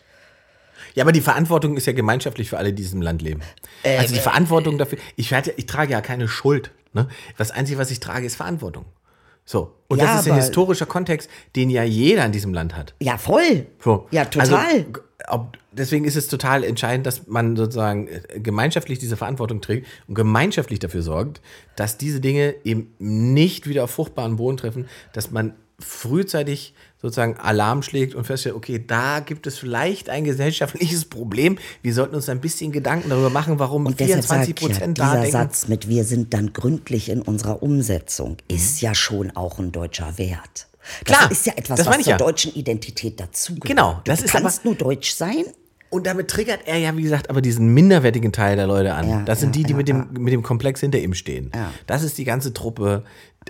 Speaker 2: Ja, aber die Verantwortung ist ja gemeinschaftlich für alle, die in diesem Land leben.
Speaker 4: Äh,
Speaker 2: also die Verantwortung dafür, ich, hatte, ich trage ja keine Schuld. Ne? Das Einzige, was ich trage, ist Verantwortung. So. Und
Speaker 4: Ja,
Speaker 2: das ist ein historischer Kontext, den ja jeder in diesem Land hat.
Speaker 4: Ja, voll.
Speaker 2: So.
Speaker 4: Ja, total.
Speaker 2: Also, g- ob, deswegen ist es total entscheidend, dass man sozusagen äh, gemeinschaftlich diese Verantwortung trägt und gemeinschaftlich dafür sorgt, dass diese Dinge eben nicht wieder auf fruchtbaren Boden treffen, dass man frühzeitig sozusagen Alarm schlägt und feststellt, okay, da gibt es vielleicht ein gesellschaftliches Problem. Wir sollten uns ein bisschen Gedanken darüber machen, warum
Speaker 4: Und deshalb
Speaker 2: 24
Speaker 4: sagt ja,
Speaker 2: Prozent da
Speaker 4: dieser. Satz mit wir sind dann gründlich in unserer Umsetzung ist ja schon auch ein deutscher Wert. Das
Speaker 2: Klar,
Speaker 4: ist ja etwas,
Speaker 2: das
Speaker 4: was zur
Speaker 2: ja.
Speaker 4: deutschen Identität dazugehört.
Speaker 2: Genau, das
Speaker 4: du
Speaker 2: ist
Speaker 4: kannst
Speaker 2: aber-
Speaker 4: nur deutsch sein.
Speaker 2: Und damit triggert er ja, wie gesagt, aber diesen minderwertigen Teil der Leute an.
Speaker 4: Ja,
Speaker 2: das sind
Speaker 4: ja,
Speaker 2: die, die
Speaker 4: ja,
Speaker 2: mit, dem, mit dem Komplex hinter ihm stehen. Das ist die ganze Truppe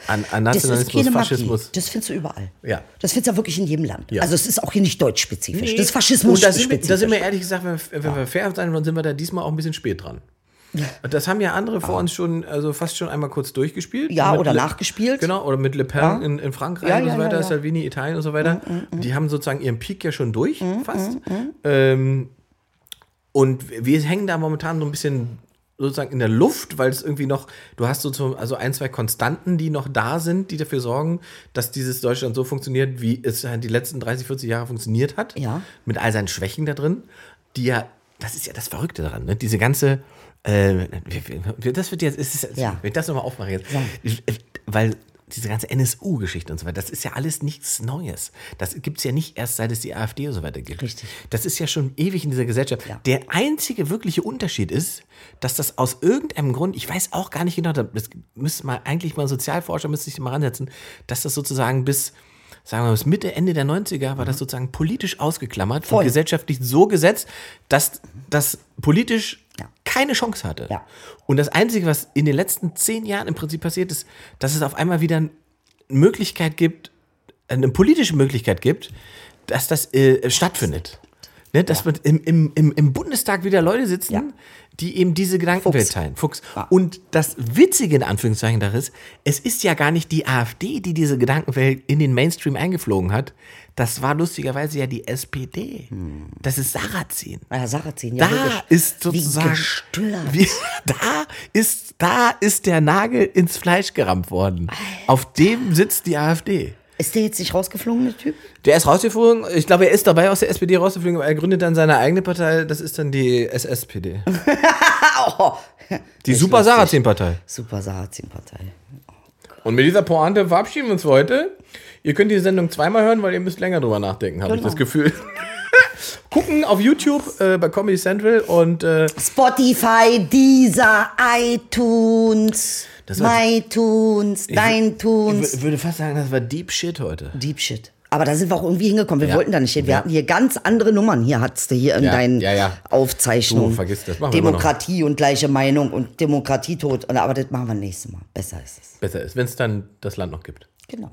Speaker 2: an, an
Speaker 4: Das
Speaker 2: Nationalismus,
Speaker 4: Magie.
Speaker 2: Faschismus.
Speaker 4: Das findest du überall.
Speaker 2: Ja.
Speaker 4: Das findest du ja wirklich in jedem Land. Also es ist auch hier nicht deutschspezifisch. Das ist Faschismus
Speaker 2: Und da sind, wir, da sind wir ehrlich gesagt, wenn wir, wenn wir fair sein wollen, sind wir da diesmal auch ein bisschen spät dran. Und Das haben ja andere vor uns schon, also fast schon einmal kurz durchgespielt.
Speaker 4: Ja, oder
Speaker 2: Le-
Speaker 4: nachgespielt.
Speaker 2: Genau, oder mit Le Pen
Speaker 4: Ja.
Speaker 2: in, in Frankreich
Speaker 4: Ja,
Speaker 2: und so weiter,
Speaker 4: ja. Mm,
Speaker 2: Salvini, Italien und so weiter. Die haben sozusagen ihren Peak ja schon durch, fast. Ähm, und wir hängen da momentan so ein bisschen sozusagen in der Luft, weil es irgendwie noch, du hast so zum, also ein, zwei Konstanten, die noch da sind, die dafür sorgen, dass dieses Deutschland so funktioniert, wie es halt die letzten 30, 40 Jahre funktioniert hat.
Speaker 4: Ja.
Speaker 2: Mit all seinen Schwächen da drin, die ja, das ist ja das Verrückte daran, ne? diese ganze, äh, das wird jetzt, ist,
Speaker 4: Ja.
Speaker 2: wenn ich das nochmal aufmache jetzt, Ich- äh, weil diese ganze NSU-Geschichte und so weiter, das ist ja alles nichts Neues. Das gibt es ja nicht erst, seit es die AfD und so weiter gibt.
Speaker 4: Richtig.
Speaker 2: Das ist ja schon ewig in dieser Gesellschaft.
Speaker 4: Ja.
Speaker 2: Der einzige wirkliche Unterschied ist, dass das aus irgendeinem Grund, ich weiß auch gar nicht genau, das müsste mal eigentlich mal ein Sozialforscher müsste sich mal ransetzen, dass das sozusagen bis sagen wir mal, bis Mitte, Ende der 90er war das sozusagen politisch ausgeklammert
Speaker 4: Voll.
Speaker 2: und gesellschaftlich so gesetzt, dass das politisch
Speaker 4: Ja.
Speaker 2: keine Chance hatte.
Speaker 4: Ja.
Speaker 2: Und das Einzige, was in den letzten zehn Jahren im Prinzip passiert ist, dass es auf einmal wieder eine Möglichkeit gibt, eine politische Möglichkeit gibt, dass das äh, stattfindet. Ne, dass man im, im, im, im Bundestag wieder Leute sitzen,
Speaker 4: Ja.
Speaker 2: die eben diese Gedankenwelt
Speaker 4: Fuchs.
Speaker 2: teilen. Fuchs.
Speaker 4: Ja.
Speaker 2: Und das Witzige in Anführungszeichen darin ist, es ist ja gar nicht die AfD, die diese Gedankenwelt in den Mainstream eingeflogen hat. Das war lustigerweise ja die SPD. Das ist Sarrazin.
Speaker 4: Ja, Sarrazin, ja,
Speaker 2: Da ist
Speaker 4: Wie
Speaker 2: sozusagen,
Speaker 4: gestört.
Speaker 2: wie, da ist, da ist der Nagel ins Fleisch gerammt worden. Auf dem sitzt die AfD.
Speaker 4: Ist der jetzt nicht rausgeflogen, der Typ?
Speaker 2: Der ist rausgeflogen. Ich glaube, er ist dabei aus der SPD rausgeflogen, aber er gründet dann seine eigene Partei. Das ist dann die SSPD.
Speaker 4: Oh,
Speaker 2: Die Super. Sarrazin-Partei.
Speaker 4: Super Sarrazin-Partei.
Speaker 2: Und mit dieser Pointe verabschieden wir uns für heute. Ihr könnt die Sendung zweimal hören, weil ihr müsst länger drüber nachdenken, habe ich
Speaker 4: Genau.
Speaker 2: das Gefühl. Gucken auf YouTube äh, bei Comedy Central und äh,
Speaker 4: Spotify, Deezer, iTunes,
Speaker 2: Das war-
Speaker 4: MyTunes,
Speaker 2: ich
Speaker 4: DeinTunes.
Speaker 2: w- würde fast sagen, das war Deep Shit heute.
Speaker 4: Deep Shit. Aber da sind wir auch irgendwie hingekommen. Wir
Speaker 2: Ja.
Speaker 4: wollten da nicht hin. Wir
Speaker 2: Ja.
Speaker 4: hatten hier ganz andere Nummern. Hier hattest du hier in
Speaker 2: Ja,
Speaker 4: deinen. Aufzeichnungen.
Speaker 2: Du, vergiss das. Machen.
Speaker 4: Demokratie und gleiche Meinung und Demokratie tot. Aber das machen wir nächstes Mal. Besser ist es.
Speaker 2: Besser ist, wenn es dann das Land noch gibt.
Speaker 4: Genau.